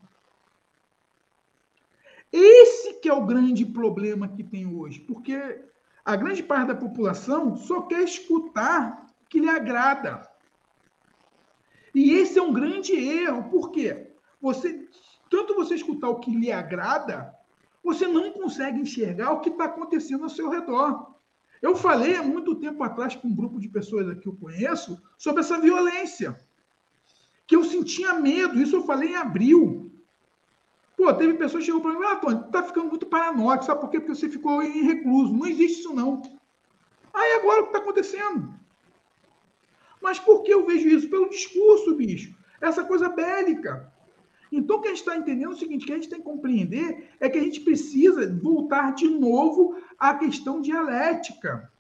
Esse que é o grande problema que tem hoje, porque a grande parte da população só quer escutar o que lhe agrada. E esse é um grande erro, por quê? Você, tanto você escutar o que lhe agrada, você não consegue enxergar o que está acontecendo ao seu redor. Eu falei há muito tempo atrás com um grupo de pessoas que eu conheço sobre essa violência. Que eu sentia medo, isso eu falei em abril. Pô, teve pessoas que chegou para mim, ah, Tony, tá ficando muito paranoico, sabe por quê? Porque você ficou em recluso. Não existe isso, não. Aí agora o que está acontecendo? Mas por que eu vejo isso? Pelo discurso, bicho. Essa coisa bélica. Então, o que a gente está entendendo é o seguinte: que a gente tem que compreender é que a gente precisa voltar de novo à questão dialética.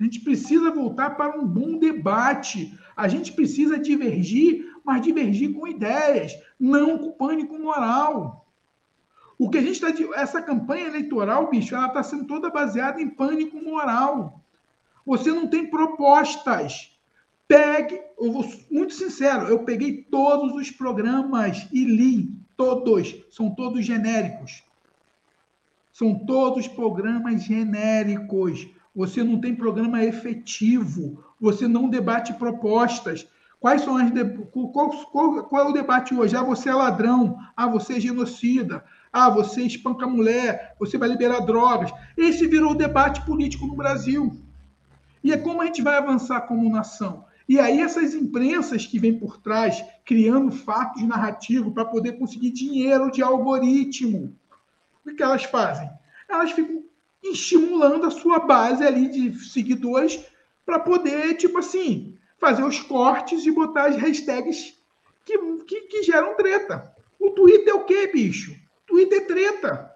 A gente precisa voltar para um bom debate. A gente precisa divergir, mas divergir com ideias, não com pânico moral. O que a gente está. Essa campanha eleitoral, bicho, ela está sendo toda baseada em pânico moral. Você não tem propostas. Pegue, eu vou muito sincero, eu peguei todos os programas e li todos, são todos genéricos. São todos programas genéricos. Você não tem programa efetivo, você não debate propostas. Quais são as de... qual, qual, qual, é o debate hoje? Ah, você é ladrão, ah, você é genocida, Ah, você espanca a mulher, você vai liberar drogas. Esse virou o debate político no Brasil. E é como a gente vai avançar como nação. E aí essas imprensas que vêm por trás, criando fatos narrativos para poder conseguir dinheiro de algoritmo, o que elas fazem? Elas ficam estimulando a sua base ali de seguidores para poder, tipo assim, fazer os cortes e botar as hashtags que, que, que geram treta. O Twitter é o quê, bicho? O Twitter é treta.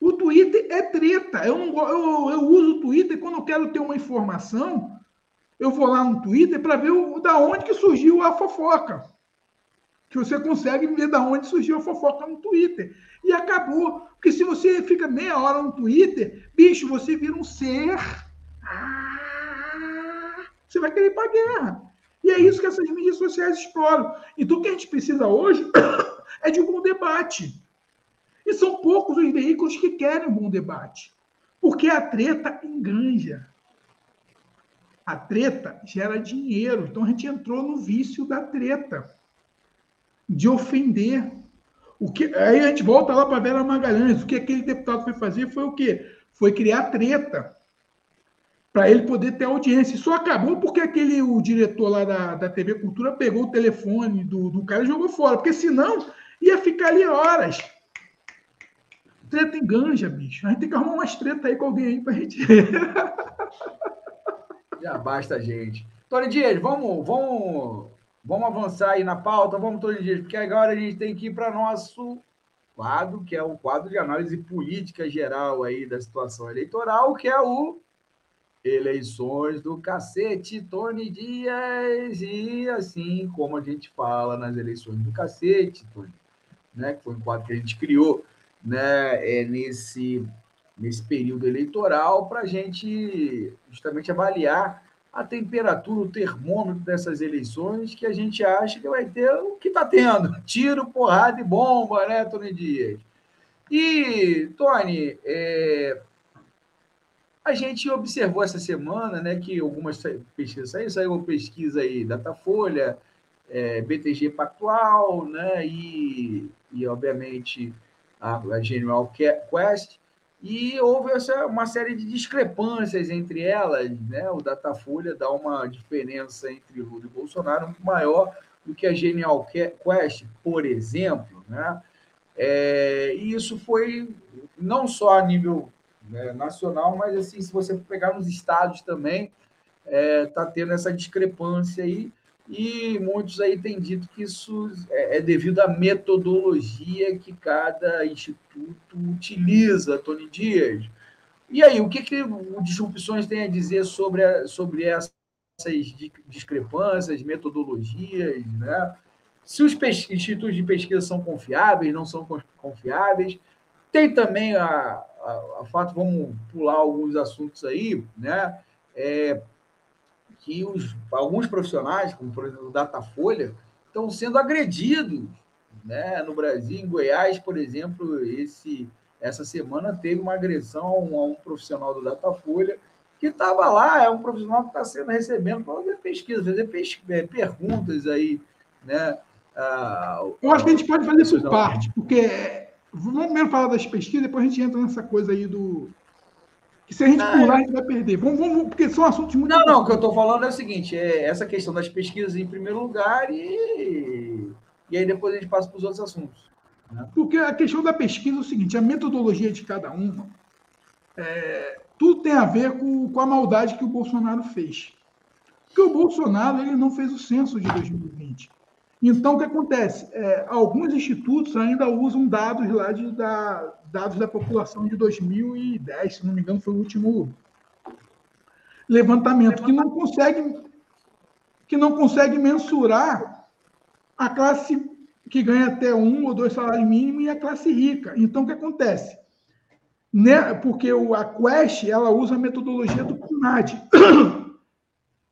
O Twitter é treta. Eu, não, eu, eu uso o Twitter quando eu quero ter uma informação. Eu vou lá no Twitter para ver o, da onde que surgiu a fofoca. Que você consegue ver da onde surgiu a fofoca no Twitter. E acabou. Porque se você fica meia hora no Twitter, bicho, você vira um ser. Ah, você vai querer ir para guerra. E é isso que essas mídias sociais exploram. Então, o que a gente precisa hoje é de um bom debate. E são poucos os veículos que querem um bom debate. Porque a treta enganja. A treta gera dinheiro. Então a gente entrou no vício da treta, de ofender. O que, aí a gente volta lá para a Vera Magalhães. O que aquele deputado foi fazer foi o quê? Foi criar treta para ele poder ter audiência. Isso acabou porque aquele o diretor lá da, da TV Cultura pegou o telefone do, do cara e jogou fora. Porque senão ia ficar ali horas. Treta enganja, bicho. A gente tem que arrumar umas treta aí com alguém aí pra gente. Já basta, gente. Tony Dias, vamos, vamos, vamos avançar aí na pauta, vamos, Tony Dias, porque agora a gente tem que ir para nosso quadro, que é o quadro de análise política geral aí da situação eleitoral, que é o Eleições do Cacete, Tony Dias, e assim como a gente fala nas eleições do Cacete, Tony, né, que foi um quadro que a gente criou né, é, nesse, nesse período eleitoral para a gente justamente avaliar a temperatura, o termômetro dessas eleições que a gente acha que vai ter o que está tendo. Tiro, porrada e bomba, né, Tony Dias? E, Tony, é, a gente observou essa semana né, que algumas pesquisas saíram, saiu uma pesquisa aí, Datafolha, é, BTG Pactual, né, e, e obviamente a, a Genial Quest, e houve essa, uma série de discrepâncias entre elas. Né? O Datafolha dá uma diferença entre Lula e Bolsonaro maior do que a Genial Quest, por exemplo. Né? É, e isso foi não só a nível né, nacional, mas assim, se você pegar nos estados também, está é, tá tendo essa discrepância aí e muitos aí têm dito que isso é, é devido à metodologia que cada instituto utiliza, Tony Dias. E aí, o que, que o Disrupções tem a dizer sobre, a, sobre essas discrepâncias, metodologias, né? Se os institutos de pesquisa são confiáveis, não são confiáveis. Tem também a, a, a fato, vamos pular alguns assuntos aí, né? É, que os, alguns profissionais, como por exemplo o Datafolha, estão sendo agredidos né? no Brasil. Em Goiás, por exemplo, esse, essa semana teve uma agressão a um, profissional do Datafolha que estava lá, é um profissional que está sendo recebendo para fazer pesquisa, fazer é, perguntas aí, né? Ah, Eu acho que a gente pode fazer isso parte, porque vamos primeiro falar das pesquisas, depois a gente entra nessa coisa aí do, que se a gente pular, a gente vai perder. Vamos, vamos, porque são assuntos muito. Não, não, o que eu estou falando é o seguinte: é essa questão das pesquisas em primeiro lugar e, e aí depois a gente passa para os outros assuntos. Né? Porque a questão da pesquisa é o seguinte: a metodologia de cada uma, é, tudo tem a ver com, com a maldade que o Bolsonaro fez. Porque o Bolsonaro ele não fez o censo de 2020. Então, o que acontece? É, alguns institutos ainda usam dados lá de, da, dados da população de 2010, se não me engano, foi o último levantamento, que não consegue, que não consegue mensurar a classe que ganha até um ou dois salários mínimos e a classe rica. Então, o que acontece? Né? Porque a Quest ela usa a metodologia do PNAD.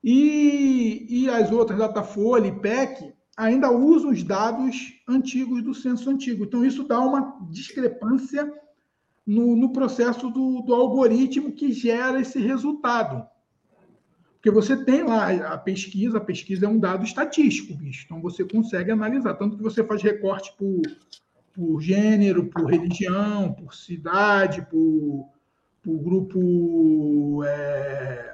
E, e as outras, Datafolha, IPEC, ainda usam os dados antigos do censo antigo. Então, isso dá uma discrepância no, no processo do, do, algoritmo que gera esse resultado. Porque você tem lá a pesquisa, a pesquisa é um dado estatístico, bicho. Então, você consegue analisar. Tanto que você faz recorte por, por gênero, por religião, por cidade, por, por grupo, é,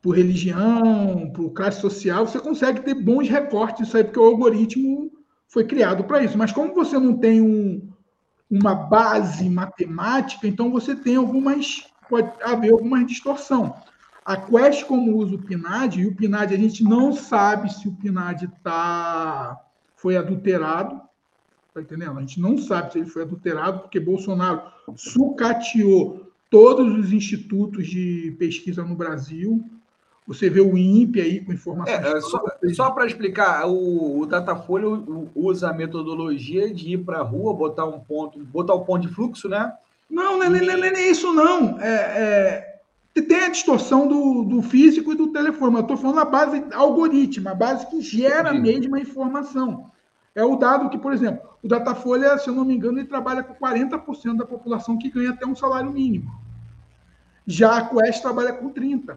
por religião, por classe social, você consegue ter bons recortes isso aí, porque o algoritmo foi criado para isso. Mas como você não tem um, uma base matemática, então você tem algumas, pode haver alguma distorção. A Quest, como usa o PNAD, e o PNAD a gente não sabe se o PNAD tá, foi adulterado, tá entendendo? A gente não sabe se ele foi adulterado, porque Bolsonaro sucateou todos os institutos de pesquisa no Brasil. Você vê o INPE aí com informações. É, só, só para explicar, o, o, Datafolha usa a metodologia de ir para a rua, botar um ponto, botar o ponto de fluxo, né? Não, não, é, não, é, é isso, não. É, é, tem a distorção do, do físico e do telefone. Eu estou falando a base algoritmo, a base que gera mesmo a informação. É o dado que, por exemplo, o Datafolha, se eu não me engano, ele trabalha com 40% da população que ganha até um salário mínimo. Já a Quest trabalha com 30%.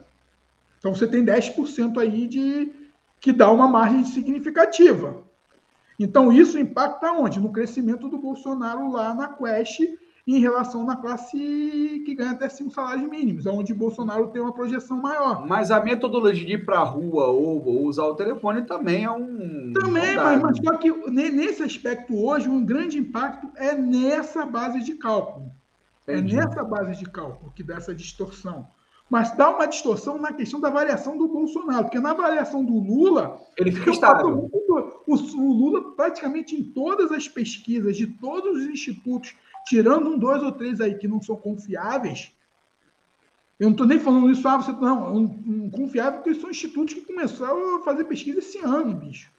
Então você tem 10% aí de que dá uma margem significativa. Então isso impacta onde? No crescimento do Bolsonaro lá na Quest em relação na classe que ganha até cinco salários mínimos, onde Bolsonaro tem uma projeção maior. Mas a metodologia de ir para a rua ou, ou, usar o telefone também é um. Também, mas, mas só que nesse aspecto hoje, um grande impacto é nessa base de cálculo. É Entendi. É nessa base de cálculo que dá essa distorção. Mas dá uma distorção na questão da variação do Bolsonaro, porque na variação do Lula. Ele fica estável. O, o Lula, praticamente em todas as pesquisas de todos os institutos tirando um, dois ou três aí que não são confiáveis, eu não estou nem falando isso, ah, você, não, um, um confiável, porque são institutos que começaram a fazer pesquisa esse ano, bicho.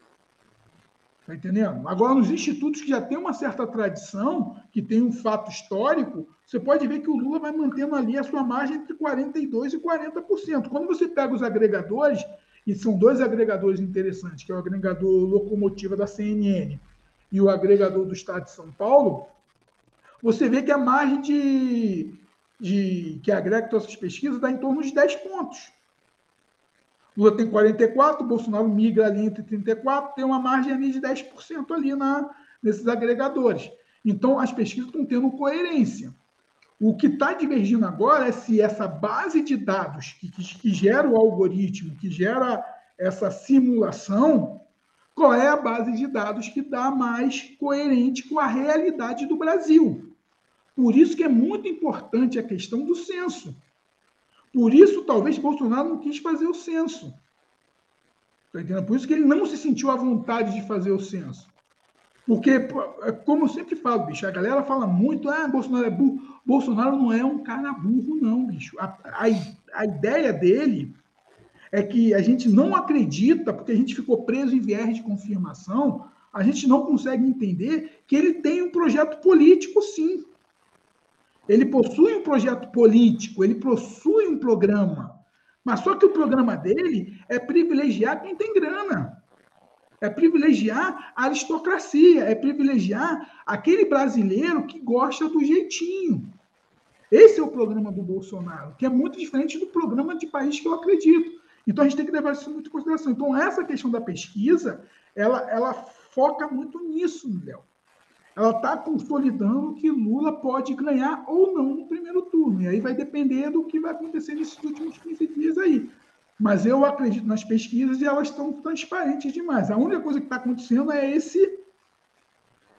Está entendendo? Agora, nos institutos que já tem uma certa tradição, que tem um fato histórico, você pode ver que o Lula vai mantendo ali a sua margem entre 42% e 40%. Quando você pega os agregadores, e são dois agregadores interessantes, que é o agregador locomotiva da CNN e o agregador do Estado de São Paulo, você vê que a margem de, de que agrega todas essas pesquisas dá em torno de 10 pontos. Lula tem 44, Bolsonaro migra ali entre 34, tem uma margem ali de 10% ali na, nesses agregadores. Então, as pesquisas estão tendo coerência. O que está divergindo agora é se essa base de dados que, que, que gera o algoritmo, que gera essa simulação, qual é a base de dados que dá mais coerente com a realidade do Brasil. Por isso que é muito importante a questão do censo. Por isso, talvez, Bolsonaro não quis fazer o censo. Tá Por isso que ele não se sentiu à vontade de fazer o censo. Porque, é como eu sempre falo, bicho, a galera fala muito, ah, Bolsonaro é burro. Bolsonaro não é um cara burro, não, bicho. A, a, a ideia dele é que a gente não acredita, porque a gente ficou preso em viés de confirmação, a gente não consegue entender que ele tem um projeto político, sim. Ele possui um projeto político, ele possui um programa. Mas só que o programa dele é privilegiar quem tem grana. É privilegiar a aristocracia, é privilegiar aquele brasileiro que gosta do jeitinho. Esse é o programa do Bolsonaro, que é muito diferente do programa de país que eu acredito. Então a gente tem que levar isso muito em consideração. Então, essa questão da pesquisa, ela, ela foca muito nisso, Léo ela está consolidando que Lula pode ganhar ou não no primeiro turno. E aí vai depender do que vai acontecer nesses últimos 15 dias aí. Mas eu acredito nas pesquisas e elas estão transparentes demais. A única coisa que está acontecendo é esse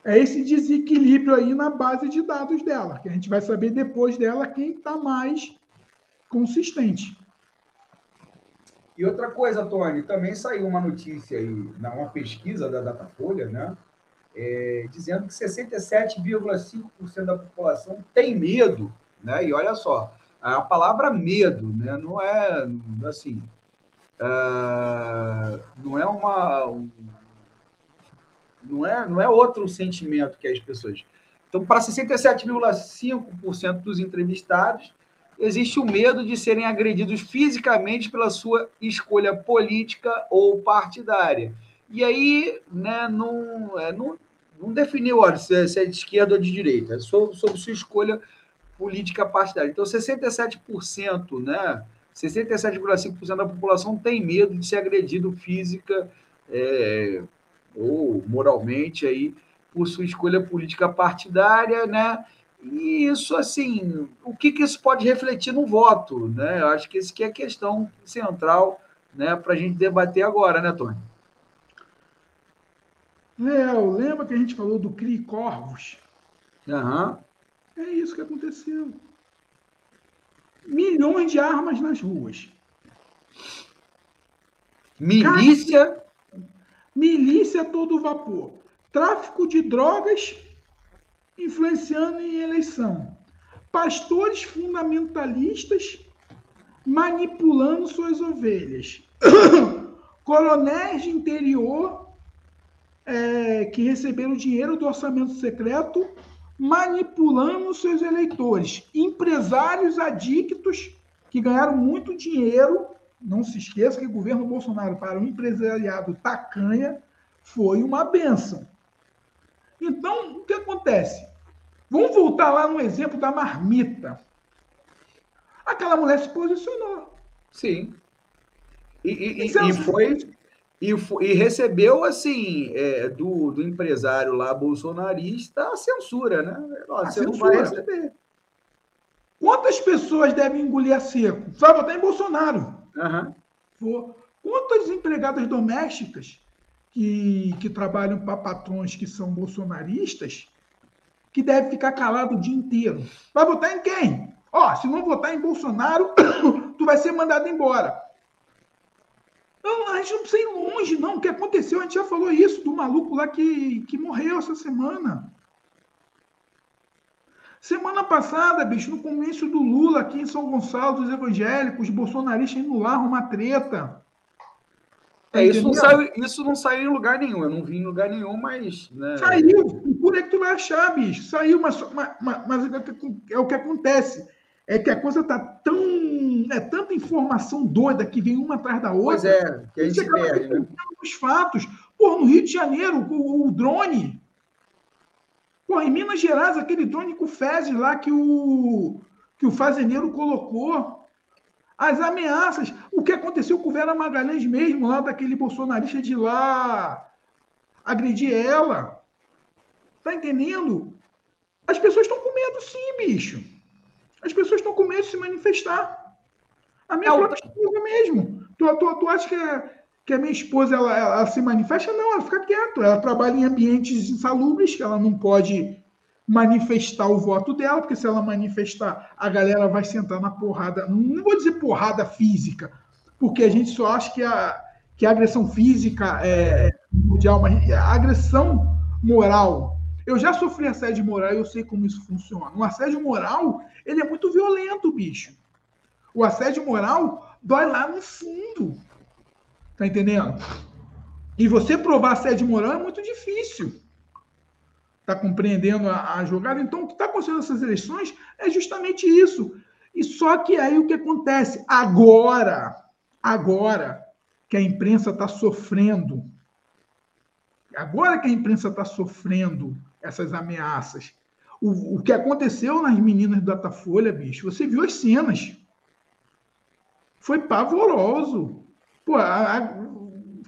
é esse desequilíbrio aí na base de dados dela, que a gente vai saber depois dela quem está mais consistente. E outra coisa, Tony, também saiu uma notícia aí, uma pesquisa da Datafolha, né? É, dizendo que 67,5% da população tem medo, né? E olha só, a palavra medo, né? Não é assim, uh, não é uma, um, não é, não é outro sentimento que as pessoas. Então, para 67,5% dos entrevistados, existe o medo de serem agredidos fisicamente pela sua escolha política ou partidária. E aí, né, não, é, não, não definiu olha, se, é, se é de esquerda ou de direita, é sobre, sobre sua escolha política partidária. Então, 67%, né? 67,5% da população tem medo de ser agredido física é, ou moralmente aí por sua escolha política partidária, né? E isso, assim, o que, que isso pode refletir no voto, né? Eu acho que isso que é a questão central, né, para a gente debater agora, né, Tony? Léo, lembra que a gente falou do CRI Corvos? Uhum. É isso que aconteceu. Milhões de armas nas ruas. Milícia? milícia todo vapor. Tráfico de drogas influenciando em eleição. Pastores fundamentalistas manipulando suas ovelhas. Coronéis de interior é, que receberam dinheiro do orçamento secreto manipulando seus eleitores. Empresários adictos que ganharam muito dinheiro. Não se esqueça que o governo Bolsonaro, para o empresariado tacanha, foi uma benção. Então, o que acontece? Vamos voltar lá no exemplo da marmita. Aquela mulher se posicionou. Sim. E, e, e foi, e, e, recebeu, assim, é, do, do empresário lá bolsonarista a censura, né? a você censura. não vai receber. Quantas pessoas devem engolir a seco? Só votar em Bolsonaro. Uhum. Quantas empregadas domésticas que, que trabalham para patrões que são bolsonaristas que deve ficar calado o dia inteiro? Vai votar em quem? Ó, se não votar em Bolsonaro, tu vai ser mandado embora. Não, a gente não precisa ir longe, não. O que aconteceu, a gente já falou isso do maluco lá que, que morreu essa semana. Semana passada, bicho, no comício do Lula aqui em São Gonçalo, dos evangélicos, bolsonaristas indo lá arrumar treta. É, isso não, saiu, isso não saiu em lugar nenhum. Eu não vi em lugar nenhum, mas. Né... Saiu. Por é que tu vai achar, bicho? Saiu, mas, mas, mas é o que acontece. É que a coisa tá tão é tanta informação doida que vem uma atrás da outra. Pois é, que a gente perde, né? Os fatos. Pô, no Rio de Janeiro, o, o drone. Pô, em Minas Gerais, aquele drone com fezes lá que o, que o fazendeiro colocou. As ameaças. O que aconteceu com o Vera Magalhães mesmo, lá daquele bolsonarista de lá agredir ela. Tá entendendo? As pessoas estão com medo, sim, bicho. As pessoas estão com medo de se manifestar. A minha é própria esposa mesmo. Tu, tu, tu acha que, a, que a minha esposa ela, ela, ela, se manifesta? Não, ela fica quieta. Ela trabalha em ambientes insalubres, que ela não pode manifestar o voto dela, porque se ela manifestar, a galera vai sentar na porrada. Não vou dizer porrada física, porque a gente só acha que a, que a agressão física é mundial, mas a agressão moral. Eu já sofri assédio moral e eu sei como isso funciona. Um assédio moral, ele é muito violento, bicho. O assédio moral dói lá no fundo. Tá entendendo? E você provar assédio moral é muito difícil. Tá compreendendo a, a jogada? Então, o que está acontecendo nessas eleições é justamente isso. E só que aí o que acontece? Agora, agora que a imprensa está sofrendo, agora que a imprensa está sofrendo essas ameaças, o, o que aconteceu nas meninas do Datafolha, bicho, você viu as cenas foi pavoroso. Pô, a, a,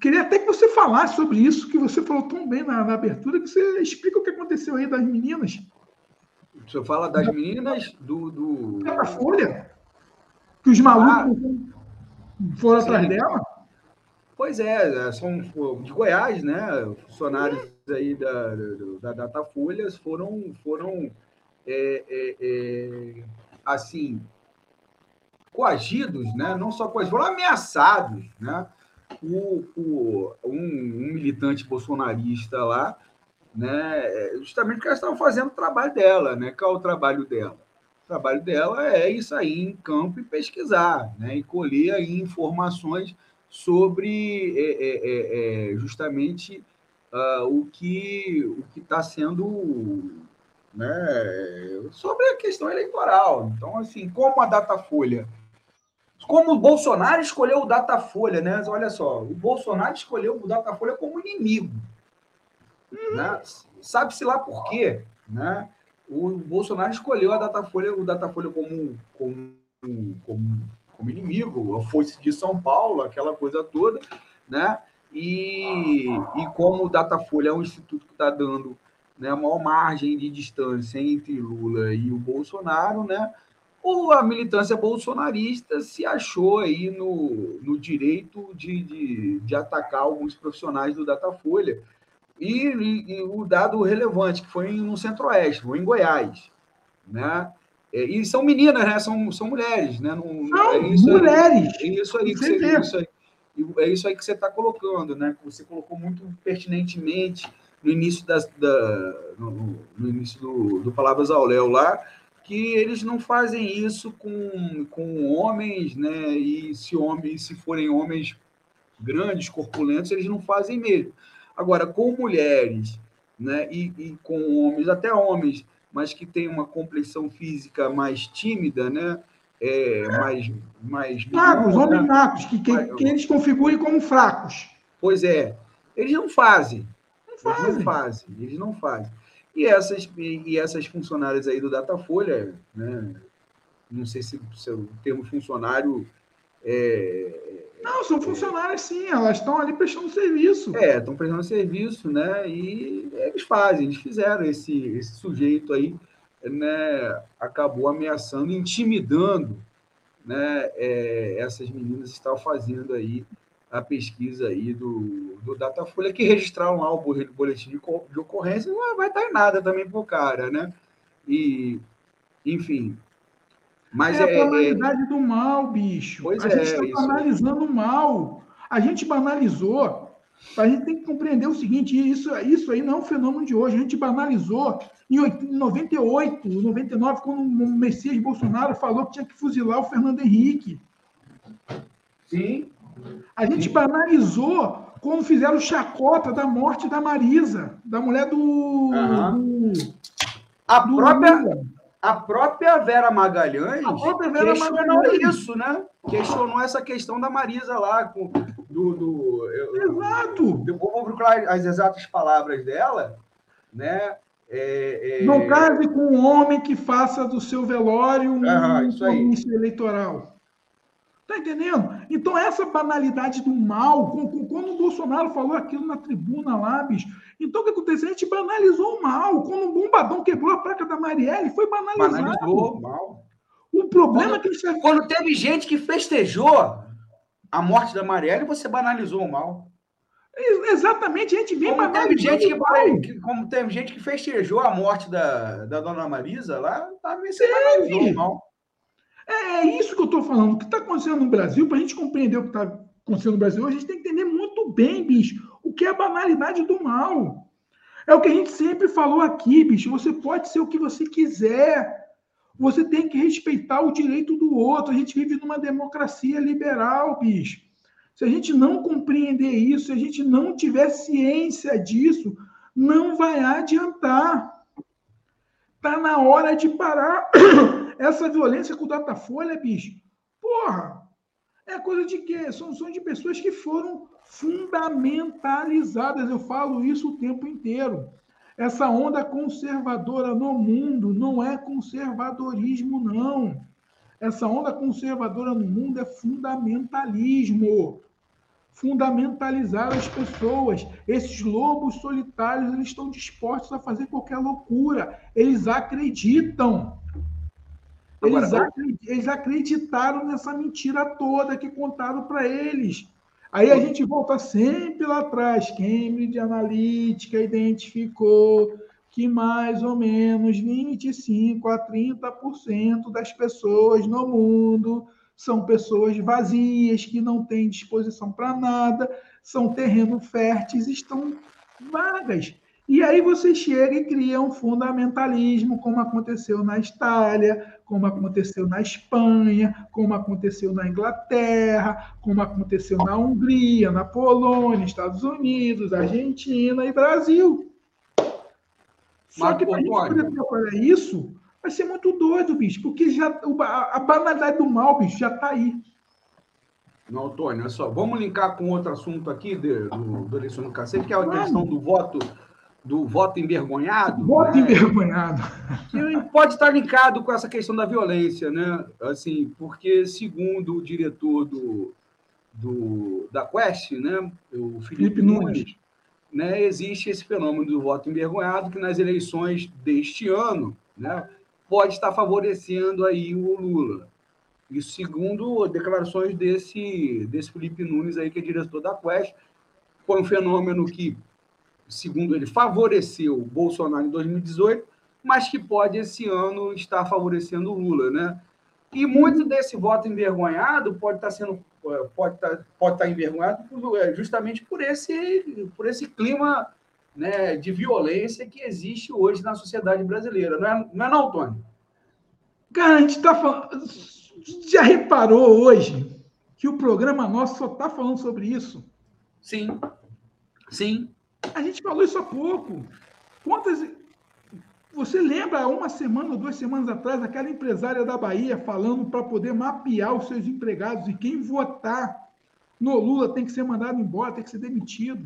queria até que você falasse sobre isso, que você falou tão bem na, na abertura, que você explica o que aconteceu aí das meninas. O senhor fala das meninas do. do... Da Folha. Que os malucos ah, foram sim. atrás dela. Pois é, são de Goiás, né? Funcionários aí da, da Datafolha foram, foram é, é, é, assim, coagidos, né? não só coagidos, foram ameaçados. Né? O, o, um, um, militante bolsonarista lá, né? justamente porque elas estavam fazendo o trabalho dela. Né? Qual é o trabalho dela? O trabalho dela é isso aí em campo e pesquisar, né? e colher aí informações sobre é, é, é, é justamente uh, o que o que está sendo né, sobre a questão eleitoral. Então, assim, como a Datafolha como o Bolsonaro escolheu o Datafolha, né? Olha só, o Bolsonaro escolheu o Datafolha como inimigo. Uhum. Né? Sabe-se lá por quê, né? O Bolsonaro escolheu a Datafolha, o Datafolha como, como, como, como inimigo, a Força de São Paulo, aquela coisa toda, né? E, e como o Datafolha é um instituto que está dando né, a maior margem de distância entre Lula e o Bolsonaro, né, ou a militância bolsonarista se achou aí no, no direito de, de, de atacar alguns profissionais do Datafolha. E, e, e, o dado relevante, que foi no Centro-Oeste, foi em Goiás. Né? É, e são meninas, né? são, são mulheres. Né? Não, é isso mulheres! Aí, é isso aí que você, é isso aí, é isso aí que você está colocando, né? Você colocou muito pertinentemente no início, das, da, no, no início do, do Palavras ao Léo lá, que eles não fazem isso com, com homens, né? E se homens, se forem homens grandes, corpulentos, eles não fazem mesmo. Agora, com mulheres, né? E, e com homens, até homens, mas que têm uma complexão física mais tímida, né? É, mais, mais fracos, né? homens fracos, que, que, que eles configurem como fracos. Pois é, eles não fazem. Não fazem. Eles não fazem. Eles não fazem. E essas, e essas funcionárias aí do Datafolha, né? não sei se, se o termo funcionário é, não, são funcionárias sim, elas estão ali prestando serviço. É, estão prestando serviço, né? E eles fazem, eles fizeram esse, esse sujeito aí, né? Acabou ameaçando, intimidando, né? É, essas meninas estavam fazendo aí a pesquisa aí do, do Datafolha, que registraram lá o boletim de, de ocorrência, não vai dar em nada também para o cara, né? E, enfim. Mas é, é a banalidade é... do mal, bicho. Pois a é, gente está banalizando o mal. A gente banalizou. A gente tem que compreender o seguinte: isso, isso aí não é um fenômeno de hoje. A gente banalizou em 98, 99, quando o Messias Bolsonaro falou que tinha que fuzilar o Fernando Henrique. Sim. A gente banalizou quando fizeram chacota da morte da Marisa, da mulher do. Uhum. do a, do própria, a própria Vera Magalhães a própria Vera questionou Magalhães. isso, né? Questionou essa questão da Marisa lá, com, do. do eu, Exato! Eu vou procurar as exatas palavras dela, né? É, é... Não case com um homem que faça do seu velório um uhum, comício eleitoral. Tá entendendo? Então, essa banalidade do mal, quando o Bolsonaro falou aquilo na tribuna lá, bicho, então o que aconteceu? A gente banalizou o mal. Quando o Bombadão quebrou a placa da Marielle, foi banalizado. Banalizou o mal. O problema quando, é que eles... Quando teve gente que festejou a morte da Marielle, você banalizou o mal. Exatamente, a gente vem como teve gente que, que, Como teve gente que festejou a morte da, da dona Marisa lá, também você banalizou o mal. É, isso que eu estou falando. O que está acontecendo no Brasil, para a gente compreender o que está acontecendo no Brasil, a gente tem que entender muito bem, bicho, o que é a banalidade do mal. É o que a gente sempre falou aqui, bicho. Você pode ser o que você quiser. Você tem que respeitar o direito do outro. A gente vive numa democracia liberal, bicho. Se a gente não compreender isso, se a gente não tiver ciência disso, não vai adiantar. Está na hora de parar essa violência com o Datafolha, bicho. Porra! É coisa de quê? São, são de pessoas que foram fundamentalizadas. Eu falo isso o tempo inteiro. Essa onda conservadora no mundo não é conservadorismo, não. Essa onda conservadora no mundo é fundamentalismo fundamentalizar as pessoas. Esses lobos solitários eles estão dispostos a fazer qualquer loucura. Eles acreditam. Eles, eles acreditaram nessa mentira toda que contaram para eles. Aí a gente volta sempre lá atrás. Cambridge Analytica identificou que mais ou menos 25 a 30% das pessoas no mundo são pessoas vazias, que não têm disposição para nada, são terrenos férteis, estão vagas. E aí você chega e cria um fundamentalismo, como aconteceu na Itália, como aconteceu na Espanha, como aconteceu na Inglaterra, como aconteceu na Hungria, na Polônia, Estados Unidos, Argentina e Brasil. Só que para a gente poder trabalhar isso, vai ser muito doido, bicho, porque já, a, banalidade do mal, bicho, já está aí. Não, Antônio, olha só. Vamos linkar com outro assunto aqui de, do, do do cacete, que é a questão do voto do voto envergonhado. Voto né? envergonhado. Que pode estar linkado com essa questão da violência, né? Assim, porque segundo o diretor do, do da Quest, né, o Felipe, Felipe Nunes, né, existe esse fenômeno do voto envergonhado que nas eleições deste ano né, pode estar favorecendo aí o Lula. Isso segundo declarações desse, desse Felipe Nunes aí, que é diretor da Quest, foi um fenômeno que, segundo ele, favoreceu Bolsonaro em 2018, mas que pode esse ano estar favorecendo o Lula, né? E muito desse voto envergonhado pode estar sendo pode estar, pode estar envergonhado é, justamente por esse, por esse clima né, de violência que existe hoje na sociedade brasileira. Não é não, é não Tony? Cara, a gente está falando. Já reparou hoje que o programa nosso só está falando sobre isso? Sim. Sim. A gente falou isso há pouco. Quantas. Você lembra, uma semana ou duas semanas atrás, aquela empresária da Bahia falando para poder mapear os seus empregados e quem votar no Lula tem que ser mandado embora, tem que ser demitido.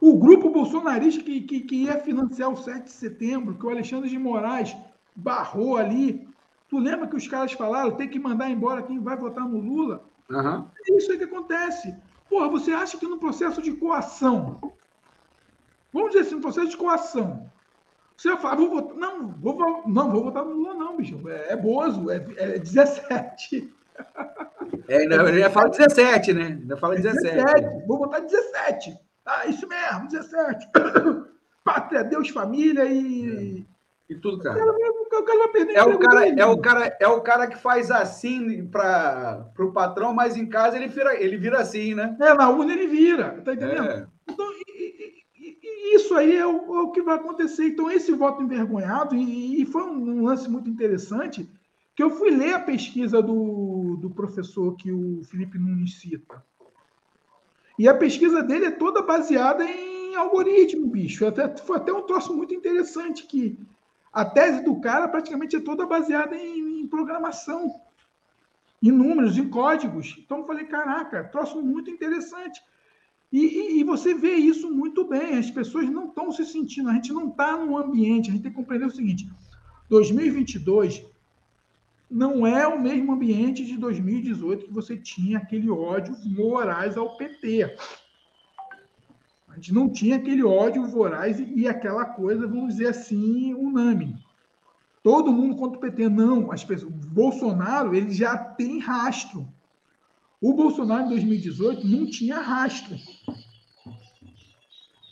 O grupo bolsonarista que, que, que ia financiar o 7 de setembro, que o Alexandre de Moraes barrou ali. Tu lembra que os caras falaram tem que mandar embora quem vai votar no Lula? Uhum. É isso aí que acontece. Porra, você acha que no processo de coação, vamos dizer assim, no processo de coação, você vai falar, vou votar, não, vou, não, vou votar no Lula, não, bicho. É, é Bozo, é, é 17. É, ainda, ainda fala 17, né? Ainda fala 17. 17. Vou votar 17. Ah, isso mesmo, 17. Pátria, Deus, família e. E tudo, cara. O cara, vai perder é o cara, é o cara É o cara que faz assim para o patrão, mas em casa ele vira, ele vira assim, né? É, na urna ele vira, tá entendendo? É. Então, e, e, e isso aí é o, é o, que vai acontecer. Então, esse voto envergonhado, e, e foi um lance muito interessante, que eu fui ler a pesquisa do, do professor que o Felipe Nunes cita. E a pesquisa dele é toda baseada em algoritmo, bicho. Até, foi até um troço muito interessante que a tese do cara praticamente é toda baseada em, em programação, em números, em códigos. Então eu falei, caraca, troço muito interessante. E, e, e, você vê isso muito bem. As pessoas não estão se sentindo, a gente não está num ambiente, a gente tem que compreender o seguinte: 2022 não é o mesmo ambiente de 2018 que você tinha aquele ódio morais ao PT. A gente não tinha aquele ódio voraz e aquela coisa, vamos dizer assim, unânime. Todo mundo contra o PT. Não, as pessoas, o Bolsonaro ele já tem rastro. O Bolsonaro em 2018 não tinha rastro.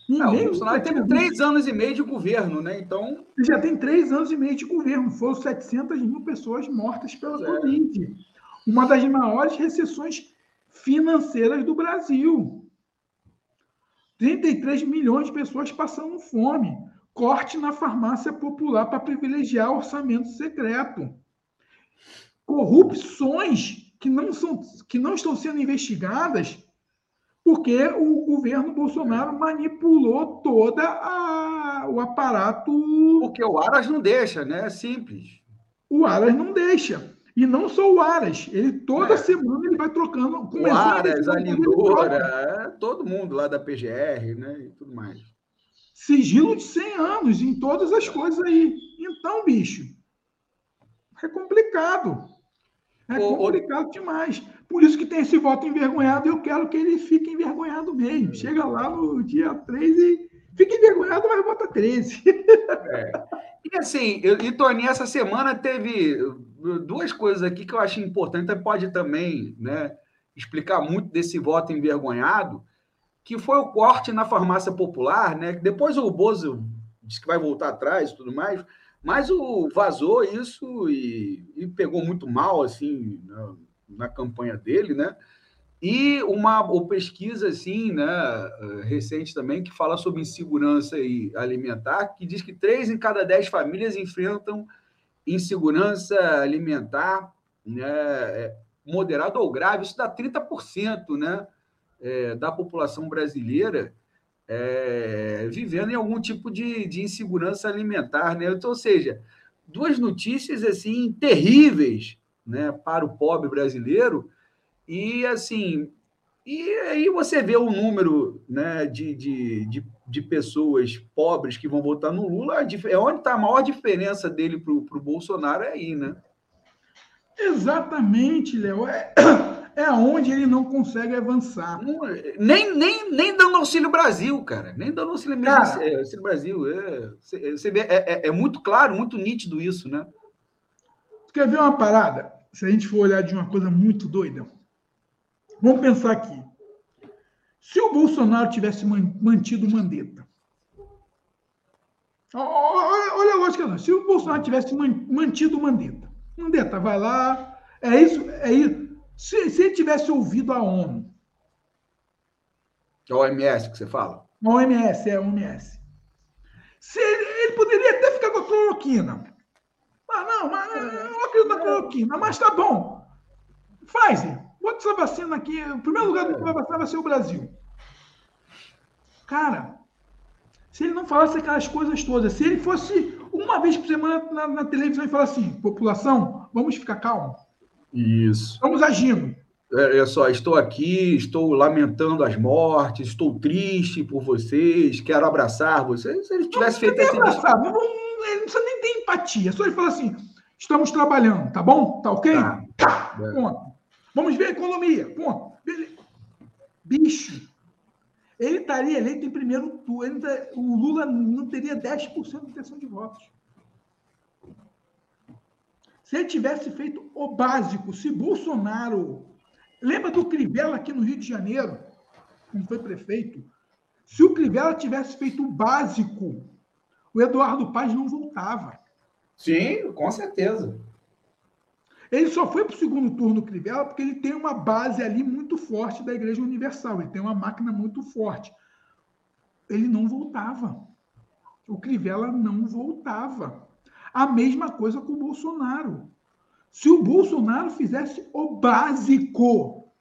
Não, o Bolsonaro teve três anos e meio de governo, né? Então. Já tem três anos e meio de governo. Foram 700 mil pessoas mortas pela é. Covid. Uma das maiores recessões financeiras do Brasil. 33 milhões de pessoas passando fome. Corte na farmácia popular para privilegiar orçamento secreto. Corrupções que não, são, que não estão sendo investigadas porque o governo Bolsonaro manipulou toda a, o aparato. Porque o Aras não deixa, né? É simples. O Aras não deixa. E não só o Aras, ele toda é. semana ele vai trocando. O Aras, a Lindora, é, todo mundo lá da PGR, né? E tudo mais. Sigilo de 100 anos em todas as coisas aí. Então, bicho, é complicado. É complicado demais. Por isso que tem esse voto envergonhado e eu quero que ele fique envergonhado mesmo. Chega lá no dia 3 e fica envergonhado, mas vota 13. É. E assim, eu, e essa semana teve duas coisas aqui que eu acho importante, pode também né, explicar muito desse voto envergonhado, que foi o corte na farmácia popular, né? Depois o Bozo disse que vai voltar atrás e tudo mais, mas o vazou isso e, e pegou muito mal assim na, na, campanha dele, né? E uma, uma pesquisa assim, né, recente também que fala sobre insegurança alimentar, que diz que três em cada dez famílias enfrentam insegurança alimentar né, é, moderada ou grave, isso dá 30% né, é, da população brasileira é, vivendo em algum tipo de, de insegurança alimentar. Né? Então, ou seja, duas notícias assim terríveis né, para o pobre brasileiro, e assim. E aí você vê o número né, de, de, de de pessoas pobres que vão votar no Lula, é onde está a maior diferença dele para o Bolsonaro é aí, né? Exatamente, Léo. É, é onde ele não consegue avançar. Não, nem, nem, nem dando Auxílio Brasil, cara. Nem dando Auxílio, cara, é, auxílio Brasil. É, você vê, é, é, é, muito claro, muito nítido isso, né? Quer ver uma parada? Se a gente for olhar de uma coisa muito doida. Vamos pensar aqui. Se o Bolsonaro tivesse mantido Mandetta, olha a lógica, se o Bolsonaro tivesse mantido Mandetta, Mandetta vai lá, é isso, é isso. Se, se ele tivesse ouvido a ONU. É o OMS que você fala? A OMS, é a OMS. Se ele, ele, poderia até ficar com a cloroquina. Ah, não, mas eu não acredito na cloroquina, mas tá bom. Pfizer, bota essa vacina aqui. O primeiro lugar que vai vacinar vai ser o Brasil. Cara, se ele não falasse aquelas coisas todas, se ele fosse uma vez por semana na, na televisão e falasse assim, população, vamos ficar calmos. Isso. Estamos agindo. Olha só, estou aqui, estou lamentando as mortes, estou triste por vocês, quero abraçar vocês. Se ele tivesse não, feito assim. Abraçar, não, não, não precisa nem ter empatia, só ele fala assim: estamos trabalhando, tá bom? Tá ok? Tá. tá. É. Vamos ver a economia, ponto. Bicho, ele estaria eleito em primeiro turno, o Lula não teria 10% de intenção de votos. Se ele tivesse feito o básico, se Bolsonaro. Lembra do Crivella aqui no Rio de Janeiro, quando foi prefeito? Se o Crivella tivesse feito o básico, o Eduardo Paz não voltava. Sim, com certeza. Ele só foi para o segundo turno, Crivella, porque ele tem uma base ali muito forte da Igreja Universal. Ele tem uma máquina muito forte. Ele não voltava. O Crivella não voltava. A mesma coisa com o Bolsonaro. Se o Bolsonaro fizesse o básico,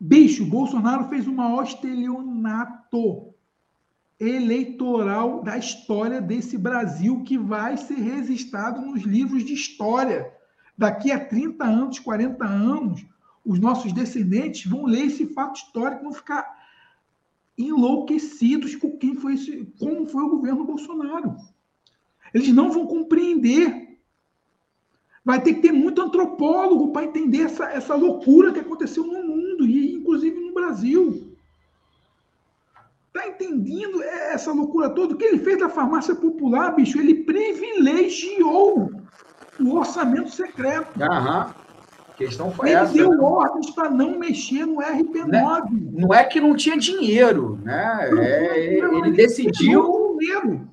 bicho, o Bolsonaro fez o maior estelionato eleitoral da história desse Brasil que vai ser registrado nos livros de história. Daqui a 30 anos, 40 anos, os nossos descendentes vão ler esse fato histórico, vão ficar enlouquecidos com quem foi esse, como foi o governo Bolsonaro. Eles não vão compreender. Vai ter que ter muito antropólogo para entender essa, essa loucura que aconteceu no mundo, e inclusive no Brasil. Está entendendo essa loucura toda? O que ele fez da farmácia popular, bicho? Ele privilegiou o orçamento secreto. Aham. A questão foi ele essa. Ele deu né? ordens para não mexer no RP9. Não é, não é que não tinha dinheiro, né? É, ele decidiu. Dinheiro.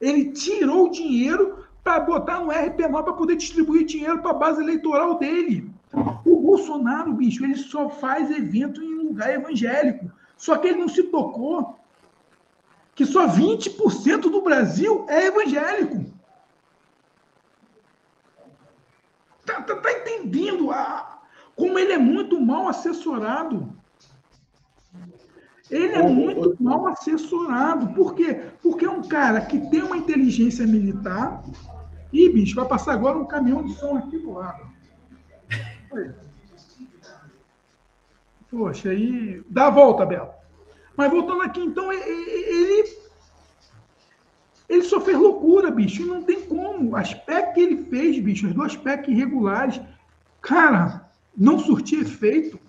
Ele tirou o dinheiro para botar no RP9 para poder distribuir dinheiro para a base eleitoral dele. O Bolsonaro, bicho, ele só faz evento em lugar evangélico. Só que ele não se tocou que só 20% do Brasil é evangélico. Tá, tá, tá entendendo a, como ele é muito mal assessorado? Ele é muito mal assessorado. Por quê? Porque é um cara que tem uma inteligência militar. Ih, bicho, vai passar agora um caminhão de som aqui do lado. Poxa, aí. Dá a volta, Bela. Mas voltando aqui, então, ele. Ele só fez loucura, bicho. Não tem como. As PEC que ele fez, bicho, as duas PEC irregulares, cara, não surtia efeito.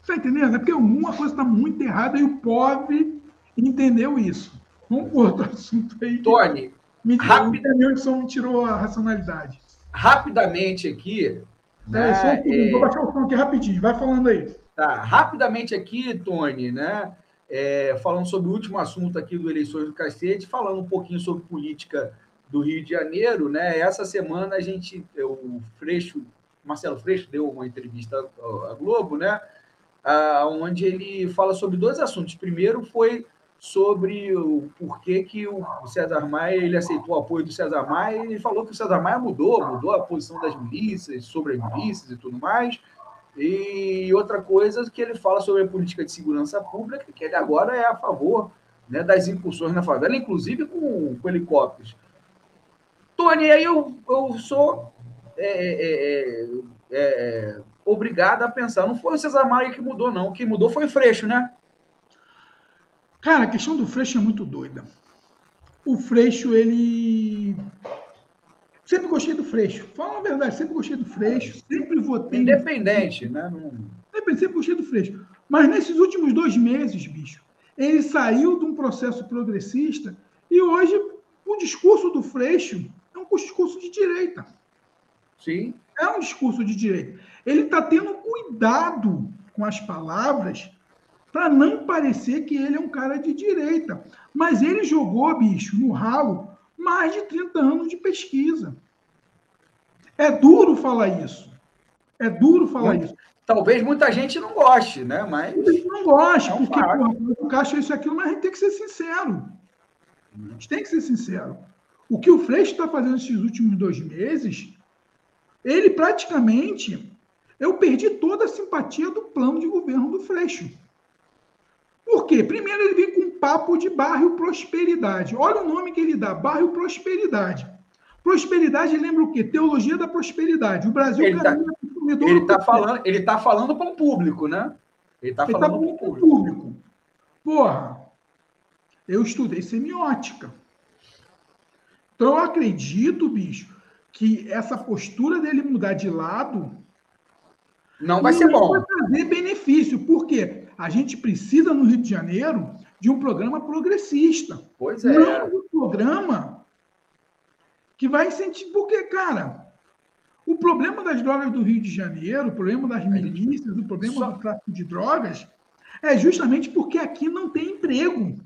Está entendendo? É porque uma coisa está muito errada e o pobre entendeu isso. Vamos para outro assunto aí. Tony, me rapidamente só me tirou a racionalidade. Rapidamente aqui. É, né, só um é... Vou baixar o som aqui rapidinho. Vai falando aí. Tá, rapidamente aqui, Tony, né? É, falando sobre o último assunto aqui do Eleições do Cacete, falando um pouquinho sobre política do Rio de Janeiro, né? Essa semana a gente, o Freixo, Marcelo Freixo deu uma entrevista à Globo, né? onde ele fala sobre dois assuntos. Primeiro foi sobre o porquê que o César Maia ele aceitou o apoio do César Maia e ele falou que o César Maia mudou, mudou a posição das milícias, sobre as milícias e tudo mais. E outra coisa que ele fala sobre a política de segurança pública, que ele agora é a favor né, das incursões na favela, inclusive com, com helicópteros. Tony, aí eu, eu sou é, é, é, é obrigado a pensar. Não foi o Cesar Maia que mudou, não. O que mudou foi o Freixo, né? Cara, a questão do Freixo é muito doida. O Freixo, ele. Sempre gostei do Freixo. Fala a verdade, sempre gostei do Freixo. Sempre votei. Independente, né? Sempre, sempre gostei do Freixo. Mas nesses últimos dois meses, bicho, ele saiu de um processo progressista e hoje o discurso do Freixo é um discurso de direita. Sim. É um discurso de direita. Ele está tendo cuidado com as palavras para não parecer que ele é um cara de direita. Mas ele jogou, bicho, no ralo, mais de 30 anos de pesquisa. É duro falar isso. É duro falar Muito, isso. Talvez muita gente não goste, né? Mas. Não goste, é porque porra, o Caixa é isso aquilo, mas a gente tem que ser sincero. A gente tem que ser sincero. O que o Freixo está fazendo nesses últimos dois meses, ele praticamente. Eu perdi toda a simpatia do plano de governo do Freixo. Por quê? Primeiro, ele vem papo de bairro prosperidade. Olha o nome que ele dá: bairro prosperidade. Prosperidade lembra o quê? Teologia da prosperidade. O Brasil ele está ele tá falando, ele tá falando para um público, né? Ele está falando tá para um público. público. Porra, eu estudei semiótica. Então eu acredito, bicho, que essa postura dele mudar de lado não vai ser bom. Vai trazer benefício. Por quê? A gente precisa, no Rio de Janeiro, de um programa progressista. Pois é. Não um programa que vai incentivar. Porque, cara, o problema das drogas do Rio de Janeiro, o problema das milícias, o problema Só... do tráfico de drogas, é justamente porque aqui não tem emprego.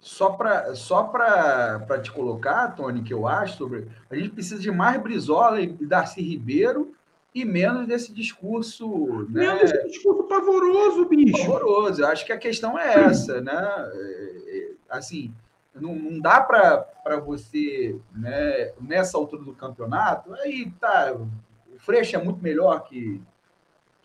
Só para só para te colocar, Tony, que eu acho sobre. A gente precisa de mais Brizola e Darcy Ribeiro e menos desse discurso. Né? Menos desse discurso pavoroso, bicho. Pavoroso. Eu acho que a questão é essa, né? É, é, assim, não, não dá para você, né, nessa altura do campeonato, aí tá. O Freixo é muito melhor que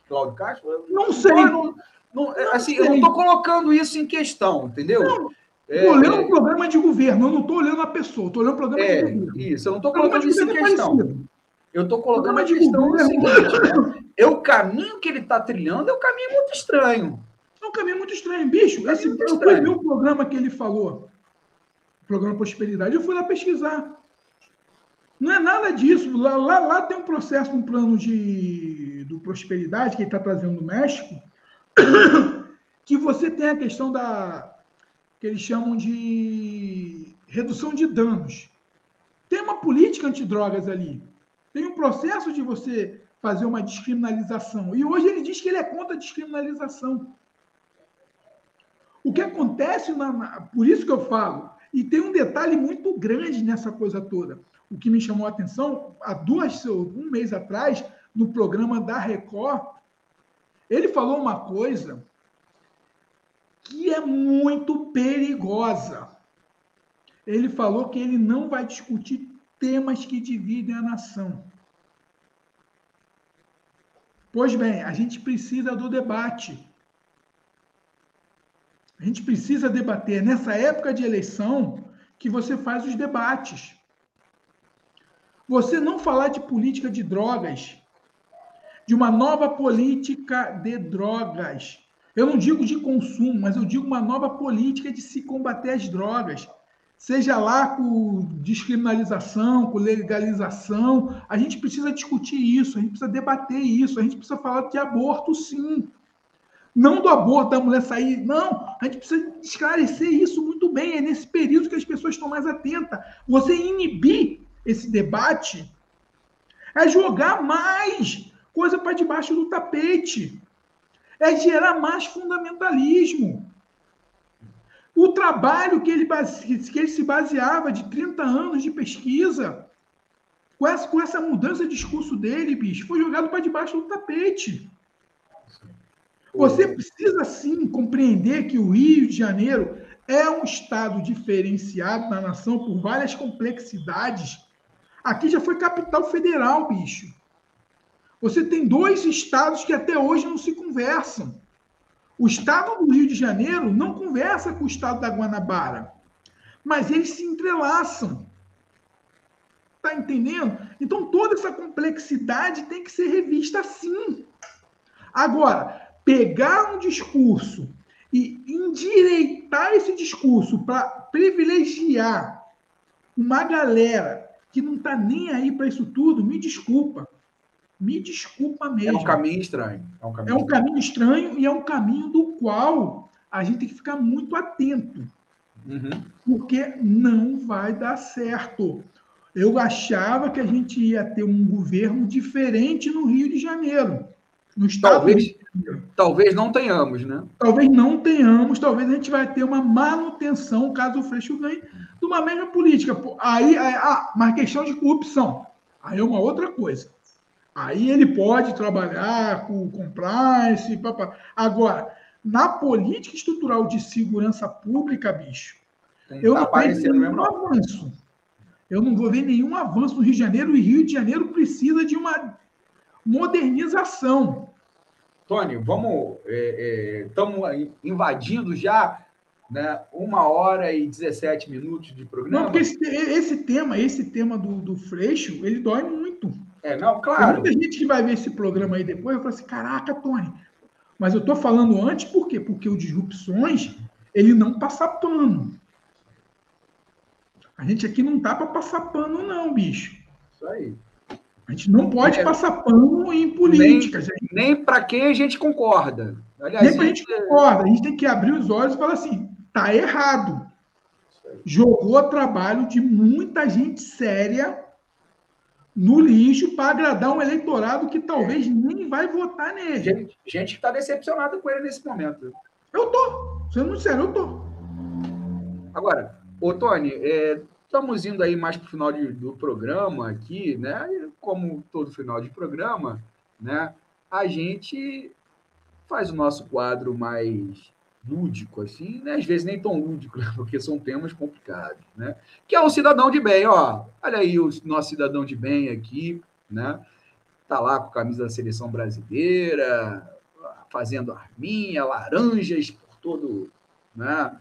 Cláudio Castro? Não sei. Não, não, assim, eu não estou colocando isso em questão, entendeu? Não. Estou olhando é, o programa de governo, eu não estou olhando a pessoa, estou olhando o programa é, de governo. Isso, eu não estou colocando isso em é questão. Eu estou colocando a questão é o seguinte: né? é o caminho que ele está trilhando é um caminho muito estranho. É um caminho muito estranho. Bicho, esse, eu fui ver o programa que ele falou, o programa Prosperidade, eu fui lá pesquisar. Não é nada disso. Lá, lá, lá tem um processo, um plano de do Prosperidade que ele está trazendo no México, que você tem a questão da que eles chamam de redução de danos. Tem uma política antidrogas ali. Tem um processo de você fazer uma descriminalização. E hoje ele diz que ele é contra a descriminalização. O que acontece, na, na, por isso que eu falo, e tem um detalhe muito grande nessa coisa toda. O que me chamou a atenção, há duas, um mês atrás, no programa da Record, ele falou uma coisa que é muito perigosa. Ele falou que ele não vai discutir temas que dividem a nação. Pois bem, a gente precisa do debate. A gente precisa debater. Nessa época de eleição, que você faz os debates. Você não falar de política de drogas, de uma nova política de drogas, eu não digo de consumo, mas eu digo uma nova política de se combater as drogas. Seja lá com descriminalização, com legalização, a gente precisa discutir isso, a gente precisa debater isso, a gente precisa falar de aborto, sim. Não do aborto da mulher sair, não. A gente precisa esclarecer isso muito bem. É nesse período que as pessoas estão mais atentas. Você inibir esse debate é jogar mais coisa para debaixo do tapete é gerar mais fundamentalismo. O trabalho que ele, que ele se baseava de 30 anos de pesquisa, com essa, com essa mudança de discurso dele, bicho, foi jogado para debaixo do tapete. Você precisa sim compreender que o Rio de Janeiro é um estado diferenciado na nação por várias complexidades. Aqui já foi capital federal, bicho. Você tem dois estados que até hoje não se conversam. O estado do Rio de Janeiro não conversa com o estado da Guanabara, mas eles se entrelaçam. Tá entendendo? Então toda essa complexidade tem que ser revista sim. Agora, pegar um discurso e endireitar esse discurso para privilegiar uma galera que não está nem aí para isso tudo, me desculpa. Me desculpa mesmo. É um caminho estranho. É um caminho, é um caminho estranho e é um caminho do qual a gente tem que ficar muito atento. Uhum. Porque não vai dar certo. Eu achava que a gente ia ter um governo diferente no Rio de Janeiro. No estado talvez, talvez não tenhamos, né? Talvez não tenhamos, talvez a gente vai ter uma manutenção, caso o Freixo ganhe, de uma mesma política. Aí, aí ah, mas questão de corrupção. Aí é uma outra coisa. Aí ele pode trabalhar com compliance, papá. Agora, na política estrutural de segurança pública, bicho, Tem eu não vejo nenhum avanço. Eu não vou ver nenhum avanço no Rio de Janeiro, e Rio de Janeiro precisa de uma modernização. Tony, vamos. Estamos é, é, invadindo já né, uma hora e 17 minutos de programa. Não, porque esse, esse tema, esse tema do, do Freixo, ele dói muito. É, não, claro. Tem muita gente que vai ver esse programa aí depois e fala assim: caraca, Tony. Mas eu estou falando antes por quê? Porque o Disrupções, ele não passa pano. A gente aqui não tá para passar pano, não, bicho. Isso aí. A gente não pode é. passar pano em política. Nem, nem para quem a gente concorda. Aliás, nem para a gente concorda. A gente tem que abrir os olhos e falar assim: tá errado. Jogou trabalho de muita gente séria no lixo para agradar um eleitorado que talvez nem vai votar nele. Gente, gente que está decepcionada com ele nesse momento. Eu tô. Sendo sério, eu tô. Agora, ô Tony, é, Estamos indo aí mais para o final de, do programa aqui, né? Como todo final de programa, né? A gente faz o nosso quadro mais lúdico, assim, né? Às vezes nem tão lúdico, porque são temas complicados, né? Que é o cidadão de bem, ó. Olha aí o nosso cidadão de bem aqui, né? Tá lá com a camisa da seleção brasileira, fazendo arminha, laranjas por todo, né?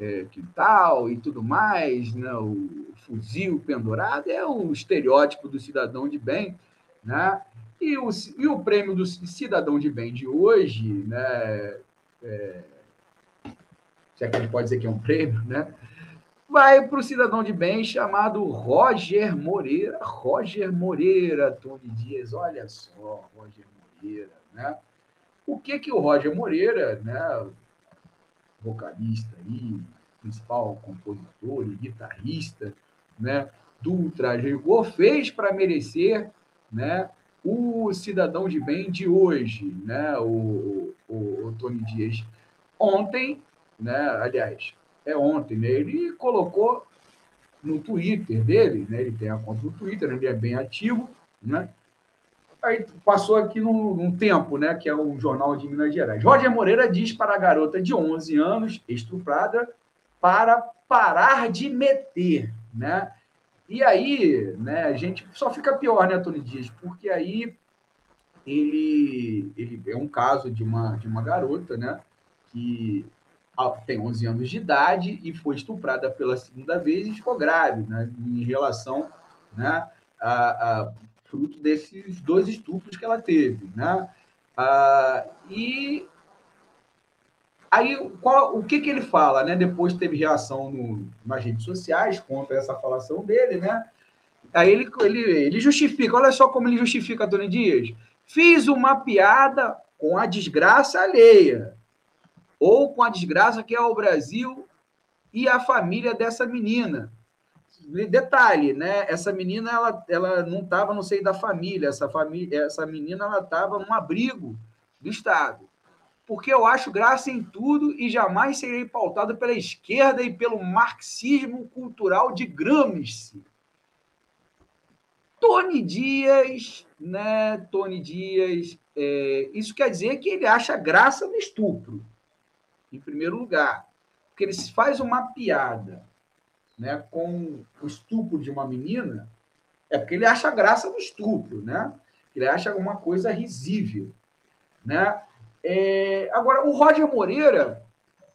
é, quintal e tudo mais, né? o fuzil pendurado, é o estereótipo do cidadão de bem. Né? E, o, e o prêmio do cidadão de bem de hoje, né? É, se é que a gente pode dizer que é um prêmio, né? vai para o cidadão de bem chamado Roger Moreira. Roger Moreira, Tony Dias, olha só, Roger Moreira, né? O que que o Roger Moreira, né, vocalista aí, principal compositor e guitarrista, né, do Ultraje fez para merecer, né, o cidadão de bem de hoje, né, o, o, o Tony Dias. Ontem, né, aliás, é ontem, né, ele colocou no Twitter dele, né, ele tem a conta no Twitter, ele é bem ativo, né, Aí passou aqui num, num, tempo, né, que é o Jornal de Minas Gerais. Roger Moreira diz para a garota de 11 anos, estuprada, para parar de meter, né? E aí, né, a gente só fica pior, né, Tony Dias? Porque aí ele, ele é um caso de uma, de uma garota, né, que tem 11 anos de idade e foi estuprada pela segunda vez e ficou grávida, né, em relação, né, a, a fruto desses dois estupros que ela teve, né? Ah, e aí, qual, o que, que ele fala, né? Depois teve reação no, nas redes sociais contra essa falação dele, né? Aí ele, ele, ele justifica, olha só como ele justifica, Tony Dias. Fiz uma piada com a desgraça alheia, ou com a desgraça que é o Brasil e a família dessa menina. Detalhe, né? Essa menina ela, ela não estava no seio da família, essa família, essa menina ela estava num abrigo do Estado. Porque eu acho graça em tudo e jamais serei pautado pela esquerda e pelo marxismo cultural de Gramsci. Tony Dias, né? Tony Dias, é, isso quer dizer que ele acha graça no estupro, em primeiro lugar. Porque ele faz uma piada né, com o estupro de uma menina, é porque ele acha graça no estupro, né? Ele acha alguma coisa risível, né? É, agora, o Roger Moreira,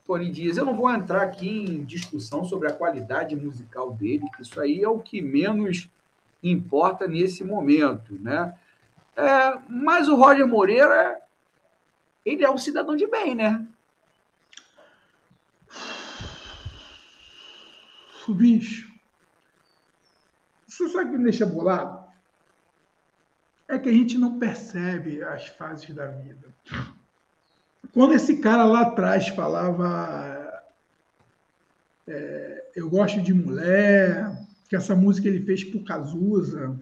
Tony Dias, eu não vou entrar aqui em discussão sobre a qualidade musical dele, isso aí é o que menos importa nesse momento, né? É, mas o Roger Moreira, ele é um cidadão de bem, né? Bicho. Você sabe o que me deixa bolado? É que a gente não percebe as fases da vida. Quando esse cara lá atrás falava é, eu gosto de mulher, que essa música ele fez por Cazuza,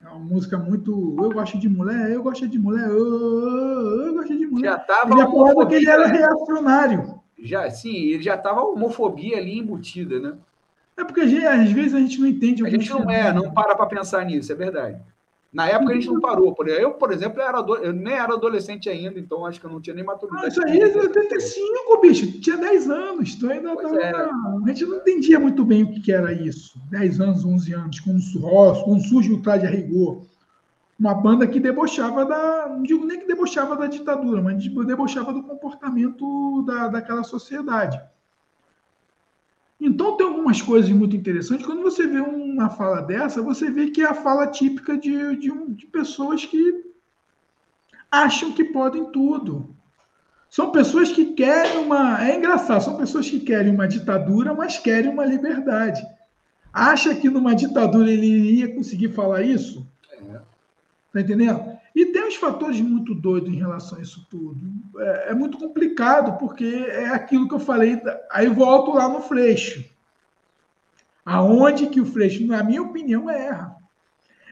é uma música muito. Eu gosto de mulher, eu gosto de mulher, eu, eu gosto de mulher. Já estava. Ele falava que ele era reacionário. Já, sim, ele já estava homofobia ali embutida, né? É porque às vezes a gente não entende. A gente não é, não para para pensar nisso, é verdade. Na época a gente não parou. Eu, por exemplo, era, eu nem era adolescente ainda, então acho que eu não tinha nem maturidade. Ah, isso aí é 85, bicho. Tinha 10 anos. Então ainda tava... é. A gente não entendia muito bem o que era isso. 10 anos, 11 anos, quando, quando surge o traje a rigor. Uma banda que debochava da. Não digo nem que debochava da ditadura, mas debochava do comportamento da, daquela sociedade. Então, tem algumas coisas muito interessantes. Quando você vê uma fala dessa, você vê que é a fala típica de, de, de pessoas que acham que podem tudo. São pessoas que querem uma. É engraçado, são pessoas que querem uma ditadura, mas querem uma liberdade. Acha que numa ditadura ele iria conseguir falar isso? É. Tá entendendo? E tem uns fatores muito doidos em relação a isso tudo. É, é, muito complicado, porque é aquilo que eu falei. Aí volto lá no Freixo. Aonde que o Freixo, na minha opinião, erra.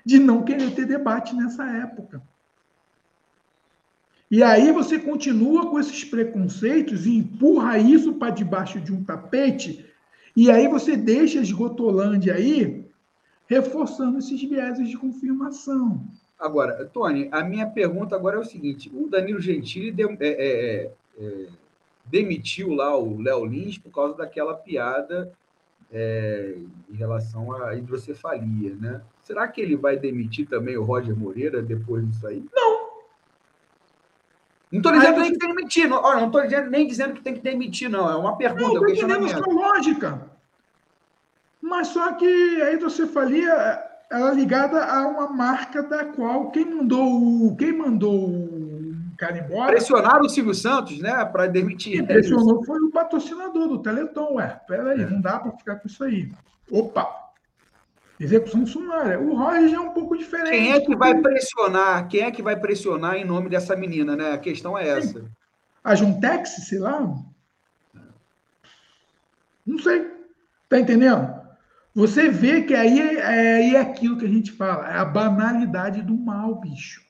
De não querer ter debate nessa época. E aí você continua com esses preconceitos e empurra isso para debaixo de um tapete, e aí você deixa a esgotolândia aí reforçando esses vieses de confirmação. Agora, Tony, a minha pergunta agora é o seguinte: o Danilo Gentili é, é, é, é, demitiu lá o Léo Lins por causa daquela piada é, em relação à hidrocefalia, né? Será que ele vai demitir também o Roger Moreira depois disso aí? Não. Não estou dizendo que tem que demitir. Não, olha, não estou nem dizendo que tem que demitir, não. É uma pergunta, não, um questionamento. Lógica. Mas só que a hidrocefalia ela é ligada a uma marca da qual quem mandou quem mandou o cara embora. Pressionaram o Silvio Santos, né, para demitir. Quem pressionou foi o patrocinador do Teleton, ué. Peraí, é. não dá para ficar com isso aí. Opa! Execução sumária. O Roger é um pouco diferente. Quem é que vai pressionar? Quem é que vai pressionar em nome dessa menina, né? A questão é essa. A Juntex, sei lá. Não sei. Tá entendendo? Você vê que aí é, aí é aquilo que a gente fala, é a banalidade do mal, bicho.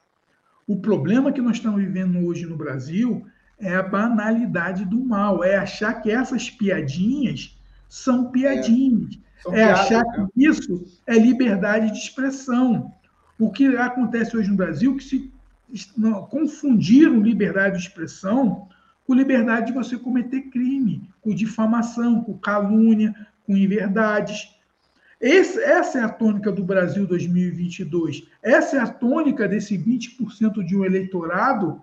O problema que nós estamos vivendo hoje no Brasil é a banalidade do mal, é achar que essas piadinhas são piadinhas, é, é achar né? que isso é liberdade de expressão. O que acontece hoje no Brasil é que se confundiram liberdade de expressão com liberdade de você cometer crime, com difamação, com calúnia, com inverdades. Esse, essa é a tônica do Brasil 2022. Essa é a tônica desse 20% de um eleitorado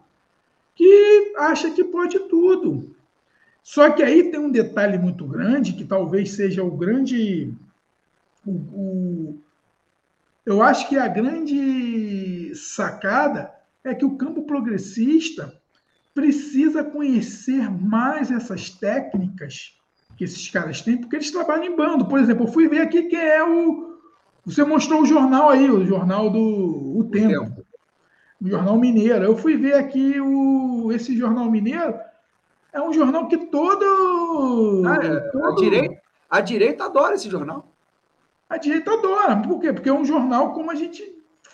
que acha que pode tudo. Só que aí tem um detalhe muito grande, que talvez seja o grande. O, o, eu acho que a grande sacada é que o campo progressista precisa conhecer mais essas técnicas que esses caras têm, porque eles trabalham em bando. Por exemplo, eu fui ver aqui quem é o. Você mostrou o jornal aí, o jornal do o Tempo. O, Tempo. o Jornal Mineiro. Eu fui ver aqui o, esse Jornal Mineiro. É um jornal que todo. Ah, é. todo... A, direita, a direita adora esse jornal. A direita adora. Por quê? Porque é um jornal, como a gente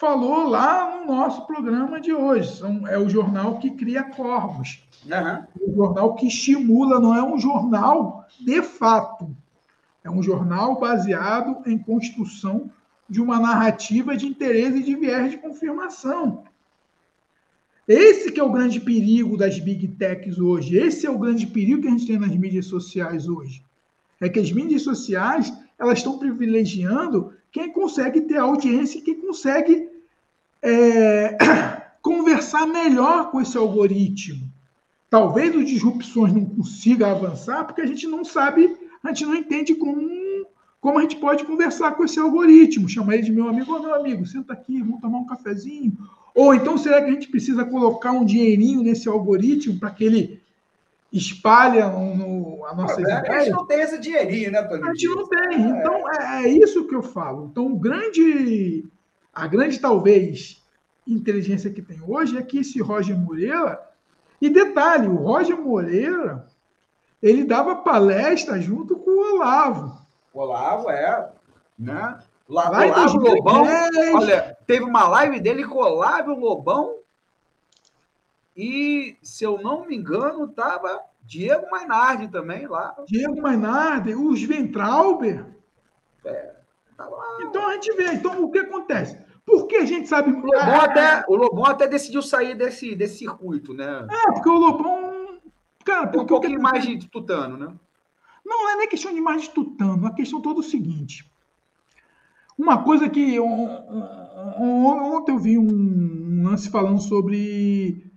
falou lá no nosso programa de hoje. São, é o jornal que cria corvos. Uhum. Um jornal que estimula, não é um jornal de fato. É um jornal baseado em construção de uma narrativa de interesse e de viés de confirmação. Esse que é o grande perigo das big techs hoje. Esse é o grande perigo que a gente tem nas mídias sociais hoje. É que as mídias sociais elas estão privilegiando quem consegue ter audiência e quem consegue é, conversar melhor com esse algoritmo. Talvez o disrupções não consiga avançar porque a gente não sabe, a gente não entende como, como a gente pode conversar com esse algoritmo. Chamar ele de meu amigo, oh, meu amigo, senta aqui, vamos tomar um cafezinho. Ou então será que a gente precisa colocar um dinheirinho nesse algoritmo para que ele espalham no, a nossa é, A gente não tem esse dinheirinho, né, Tony? A gente não tem. Então, é, é, isso que eu falo. Então, o grande, a grande, talvez, inteligência que tem hoje é que esse Roger Moreira. E detalhe, o Roger Moreira ele dava palestra junto com o Olavo. O Olavo, é. Né? Lá, Olavo Lobão. Olha, teve uma live dele com o Olavo Lobão. E, se eu não me engano, estava Diego Mainardi também lá. Diego Mainardi, os Ventralber. É, então a gente vê. Então, o que acontece? Por que a gente sabe. O Lobão, ah, até, o Lobão até decidiu sair desse, desse circuito, né? É, porque o Lobão. Cara, porque um pouquinho que... mais de tutano, né? Não, não é nem questão de mais de tutano. A questão toda é o seguinte. Uma coisa que. Ontem eu vi um lance falando sobre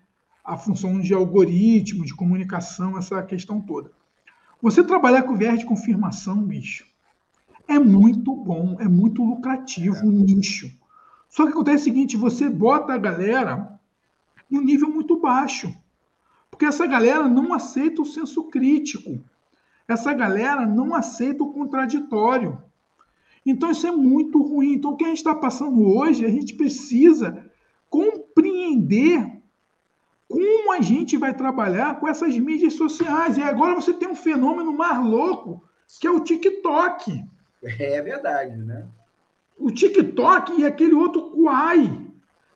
a função de algoritmo, de comunicação, essa questão toda. Você trabalhar com viés de confirmação, bicho, é muito bom, é muito lucrativo, um nicho. Só que acontece o seguinte: você bota a galera um nível muito baixo. Porque essa galera não aceita o senso crítico. Essa galera não aceita o contraditório. Então, isso é muito ruim. Então, o que a gente está passando hoje, a gente precisa compreender como a gente vai trabalhar com essas mídias sociais. E agora você tem um fenômeno mais louco, que é o TikTok. É verdade, né? O TikTok e aquele outro Quai.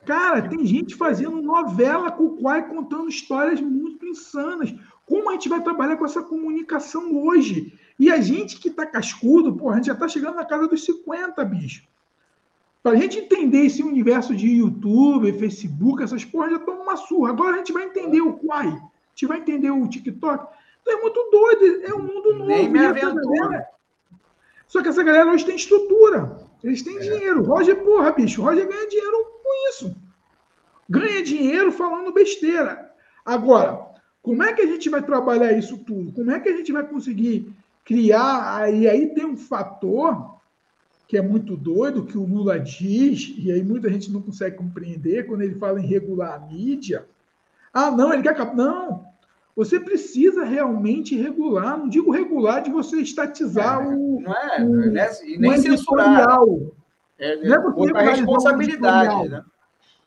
Cara, tem gente fazendo novela com o Quai contando histórias muito insanas. Como a gente vai trabalhar com essa comunicação hoje? E a gente que tá cascudo, porra, a gente já tá chegando na casa dos 50, bicho. Para a gente entender esse universo de YouTube, Facebook, essas porras já estão uma surra. Agora a gente vai entender o Quai, a gente vai entender o TikTok. Então é muito doido, é um mundo novo. Nem me galera... Só que essa galera hoje tem estrutura, eles têm é. dinheiro. Roger, porra, bicho, Roger ganha dinheiro com isso. Ganha dinheiro falando besteira. Agora, como é que a gente vai trabalhar isso tudo? Como é que a gente vai conseguir criar? E aí tem um fator que é muito doido, que o Lula diz, e aí muita gente não consegue compreender, quando ele fala em regular a mídia. Ah, não, ele quer. Não! Você precisa realmente regular, não digo regular de você estatizar é, o. Não é, o, é nem censurar. É, não é porque a responsabilidade, né?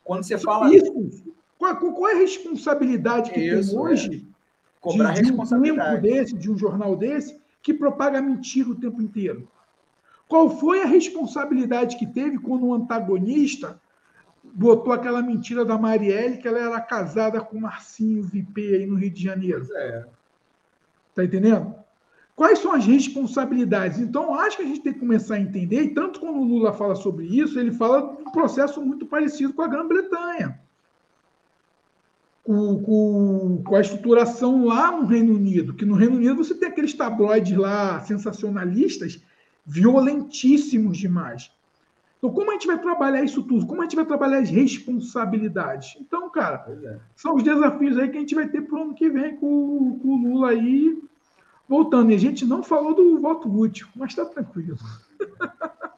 Quando você fala. Isso. Qual, qual é a responsabilidade que Isso, tem hoje é. Cobrar de, de um desse, de um jornal desse, que propaga mentira o tempo inteiro? Qual foi a responsabilidade que teve quando o antagonista botou aquela mentira da Marielle que ela era casada com o Marcinho Vipê aí no Rio de Janeiro? É. Tá entendendo? Quais são as responsabilidades? Então, acho que a gente tem que começar a entender, e tanto quando o Lula fala sobre isso, ele fala de um processo muito parecido com a Grã-Bretanha. Com, com, com, a estruturação lá no Reino Unido, que no Reino Unido você tem aqueles tabloides lá sensacionalistas violentíssimos demais. Então, como a gente vai trabalhar isso tudo? Como a gente vai trabalhar as responsabilidades? Então, cara, é. são os desafios aí que a gente vai ter para o ano que vem com, com, o Lula aí voltando. E a gente não falou do voto útil, mas está tranquilo.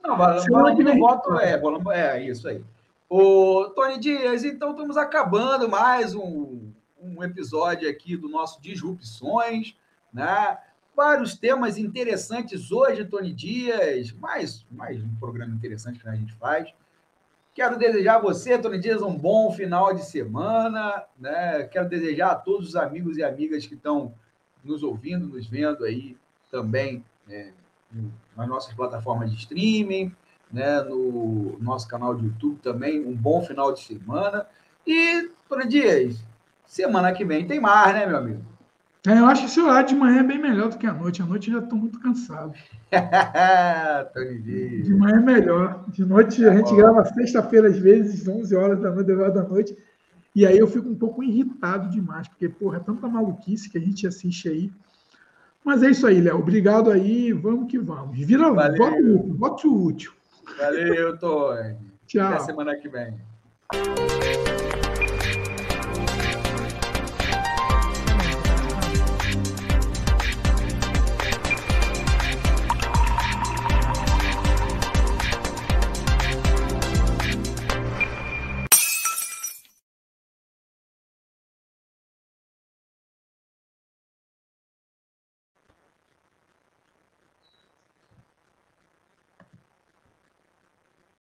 Não, falando no voto, é, é isso aí. O Tony Dias, então estamos acabando mais um, um episódio aqui do nosso Disrupções, né? Vários temas interessantes hoje, Tony Dias. Mais, mais um programa interessante que a gente faz. Quero desejar a você, Tony Dias, um bom final de semana. Né? Quero desejar a todos os amigos e amigas que estão nos ouvindo, nos vendo aí também né, nas nossas plataformas de streaming, né, no nosso canal de YouTube também. Um bom final de semana. E, Tony Dias, semana que vem tem mais, né, meu amigo? É, eu acho que esse horário de manhã é bem melhor do que a noite. À noite eu já estou muito cansado. de manhã é melhor. De noite a gente grava sexta-feira, às vezes, 11 horas da noite, 10 horas da noite. E aí eu fico um pouco irritado demais, porque, porra, é tanta maluquice que a gente assiste aí. Mas é isso aí, Léo. Obrigado aí. Vamos que vamos. Vira Valeu. voto útil. Útil. Valeu, Tony. Tchau. Até semana que vem.